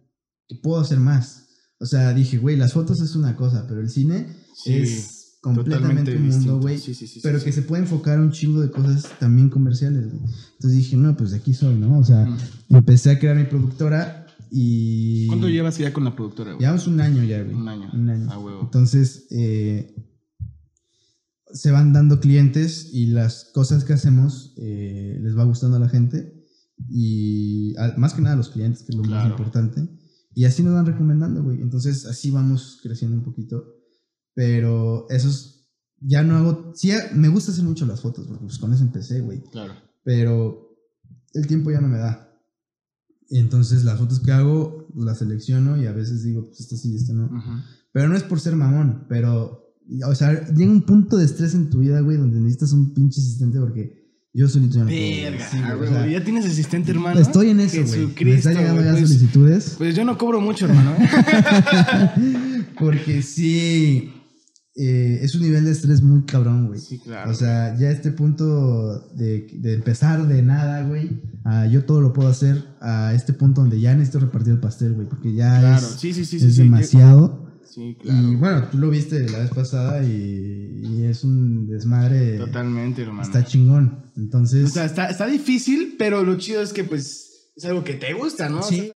que puedo hacer más. O sea, dije, güey, las fotos es una cosa, pero el cine Sí, es completamente un mundo, güey. Sí, sí, sí, pero que se puede enfocar un chingo de cosas también comerciales, güey. Entonces dije, no, pues de aquí soy, ¿no? O sea, Mm. empecé a crear mi productora y... ¿Cuánto llevas ya con la productora, güey? Llevamos un año ya, güey. Un año. Un año. Ah, huevo. Entonces, eh, se van dando clientes y las cosas que hacemos eh, les va gustando a la gente. Y a- más que nada a los clientes, que es lo más importante. Y así nos van recomendando, güey. Entonces, así vamos creciendo un poquito. Pero esos, ya no hago... Sí, me gusta hacer mucho las fotos, porque pues con eso empecé, güey Claro. pero el tiempo ya no me da. Entonces las fotos que hago las selecciono y a veces digo, pues esta sí, esta no. Pero no es por ser mamón, pero, o sea, llega un punto de estrés en tu vida, güey, donde necesitas un pinche asistente porque yo solito ya no. Verga, Sí, güey, o sea, ¿Ya tienes asistente, hermano? estoy en eso, güey. Me está llegando güey, ya pues- solicitudes. Pues yo no cobro mucho, hermano. ¿eh? *laughs* porque sí, eh, es un nivel de estrés muy cabrón, güey. sí, claro. O sea, ya este punto de, de empezar de nada, güey, a yo todo lo puedo hacer, a este punto donde ya necesito repartir el pastel, güey, porque ya claro. es, Sí, sí, sí. sí, es demasiado. Sí, claro. Y bueno, tú lo viste la vez pasada y, y es un desmadre. Totalmente, hermano. Está chingón. Entonces, O sea, está, está difícil, pero lo chido es que, pues, es algo que te gusta, ¿no? O Sí. sea,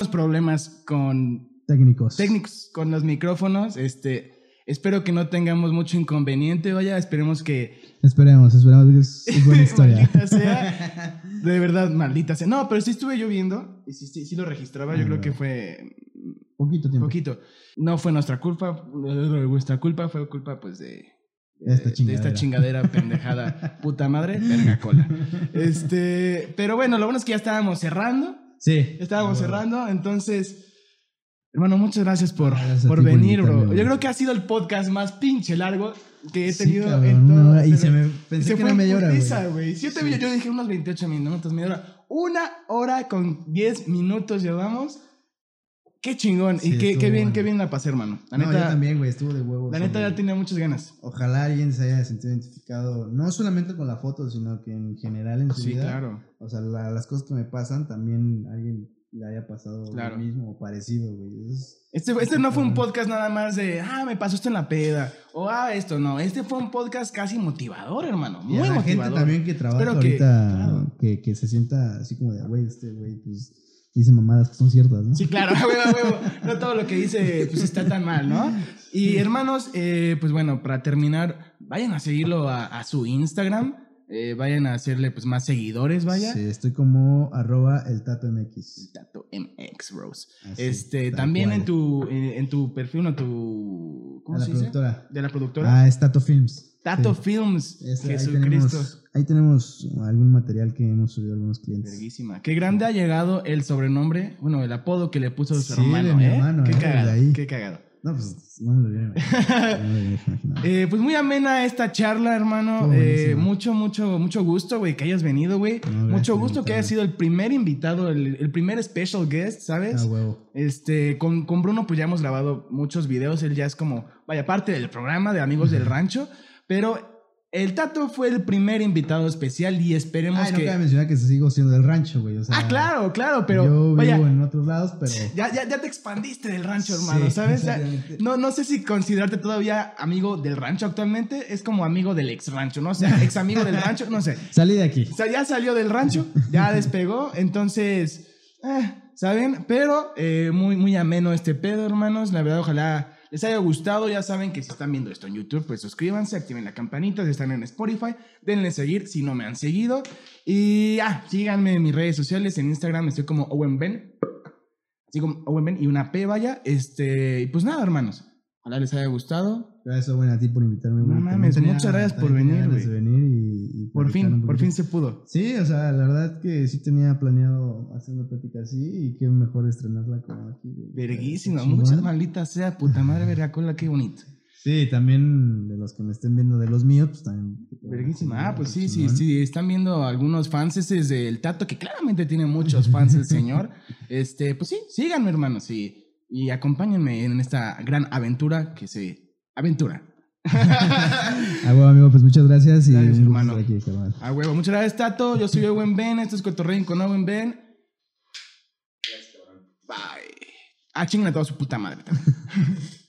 los problemas con técnicos. técnicos, con los micrófonos, este... Espero que no tengamos mucho inconveniente, vaya, esperemos que Esperemos, esperemos que es, buena *laughs* historia. *laughs* Sea. De verdad, maldita sea. No, pero sí estuve yo viendo y sí, sí, sí lo registraba. Yo Ah, creo que fue Poquito tiempo. poquito. No fue nuestra culpa, nuestra culpa fue culpa pues de, de, Esta de chingadera. esta chingadera pendejada, *laughs* puta madre, verga cola. Este, pero bueno, lo bueno es que ya estábamos cerrando, Sí. ya estábamos Ah, bueno. cerrando, entonces Hermano, muchas gracias por, Gracias por por venir, invitarme, bro. Yo creo que ha sido el podcast más pinche largo que he Sí, tenido cabrón, en todo. hora, y pero- se me pensé se que fue era media hora, güey. güey. Sí, yo, yo dije unos 28 minutos, media hora. Una hora con 10 minutos llevamos. Qué chingón. Sí, y qué, qué bien, bueno. qué bien la pasé, hermano. La no, yo neta, también, güey, estuvo de huevos. la neta ya tenía muchas ganas. Ojalá alguien se haya sentido identificado, no solamente con la foto, sino que en general en su Sí, vida. claro. O sea, la- las cosas que me pasan, también alguien le haya pasado Claro. lo mismo o parecido, güey. Es- Este, este no fue un podcast nada más de, ah, me pasó esto en la peda. O, ah, esto no. Este fue un podcast casi motivador, hermano. y Muy a la motivador. gente también que trabaja que- ahorita, claro. que, que se sienta así como de, güey, este güey, pues dice mamadas que son ciertas, ¿no? Sí, claro, a huevo, a huevo. No todo lo que dice pues está tan mal, ¿no? Y hermanos, eh, pues bueno, para terminar, vayan a seguirlo a, a su Instagram. Eh, vayan a hacerle pues más seguidores, vaya. Sí, estoy como arroba el tato MX. Tato MX. Así, Este, también cual. en tu, eh, en tu perfil, no tu. ¿Cómo la se dice? productora. De la productora. Ah, es Tato Films. Tato Sí. Films. Ahí, Jesucristo. tenemos, ahí tenemos algún material que hemos subido a algunos clientes. Verguísima. Qué grande ha llegado el sobrenombre, bueno, el apodo que le puso su Sí, hermano, de ¿eh? hermano, qué eh, cagado, de ahí. qué cagado. No, pues no me lo hubiera imaginado. *laughs* No me lo hubiera imaginado. Eh, pues muy amena esta charla, hermano. Eh, mucho, mucho, mucho gusto, güey, que hayas venido, güey. No, mucho gusto que hayas sido el primer invitado, el, el primer special guest, ¿sabes? Ah, huevo. Este, con, con Bruno, pues ya hemos grabado muchos videos. Él ya es como, vaya, parte del programa de Amigos del Rancho. Pero el Tato fue el primer invitado especial y esperemos Ay, no que. cabe mencionar que sigo siendo del rancho, güey. O sea, ah, claro, claro, pero. yo vivo vaya, en otros lados, pero. ya, ya, ya te expandiste del rancho, hermano, Sí, ¿sabes? Ya- no, no sé si considerarte todavía amigo del rancho actualmente. Es como amigo del ex rancho, ¿no? O sea, ex amigo del rancho, no sé. *laughs* Salí de aquí. O sea, ya salió del rancho, ya *laughs* despegó, entonces, eh, ¿saben? Pero eh, muy, muy ameno este pedo, hermanos. La verdad, ojalá les haya gustado. Ya saben que si están viendo esto en YouTube, pues suscríbanse, activen la campanita. Si están en Spotify, denle seguir si no me han seguido. Y ah, síganme en mis redes sociales. En Instagram estoy como Owen Ben. Así como Owen Ben y una P, vaya. Este, y pues nada, hermanos. Ojalá les haya gustado. Gracias, Owen, a ti por invitarme. No mames, muchas gracias por venir, venir y, y Por fin, por fin se pudo. Sí, o sea, la verdad que sí tenía planeado hacer una plática así y qué mejor estrenarla como aquí. Verguísima, muchas malditas sea, puta madre *laughs* vergacola, qué bonito. Sí, también de los que me estén viendo de los míos, pues también. Verguísima, ah, pues sí, sí, sí, están viendo algunos fans del Tato, que claramente tiene muchos fans el señor. *laughs* Este, pues sí, síganme, hermanos, y, y acompáñenme en esta gran aventura que se... Aventura. *laughs* Ah, bueno, amigo, pues muchas gracias y Gracias, hermano. aquí. A huevo, muchas gracias, Tato. Yo soy Owen Ben, esto es Cotorrein con Owen Ben. Bye. Ah, chingan a toda su puta madre también. *laughs*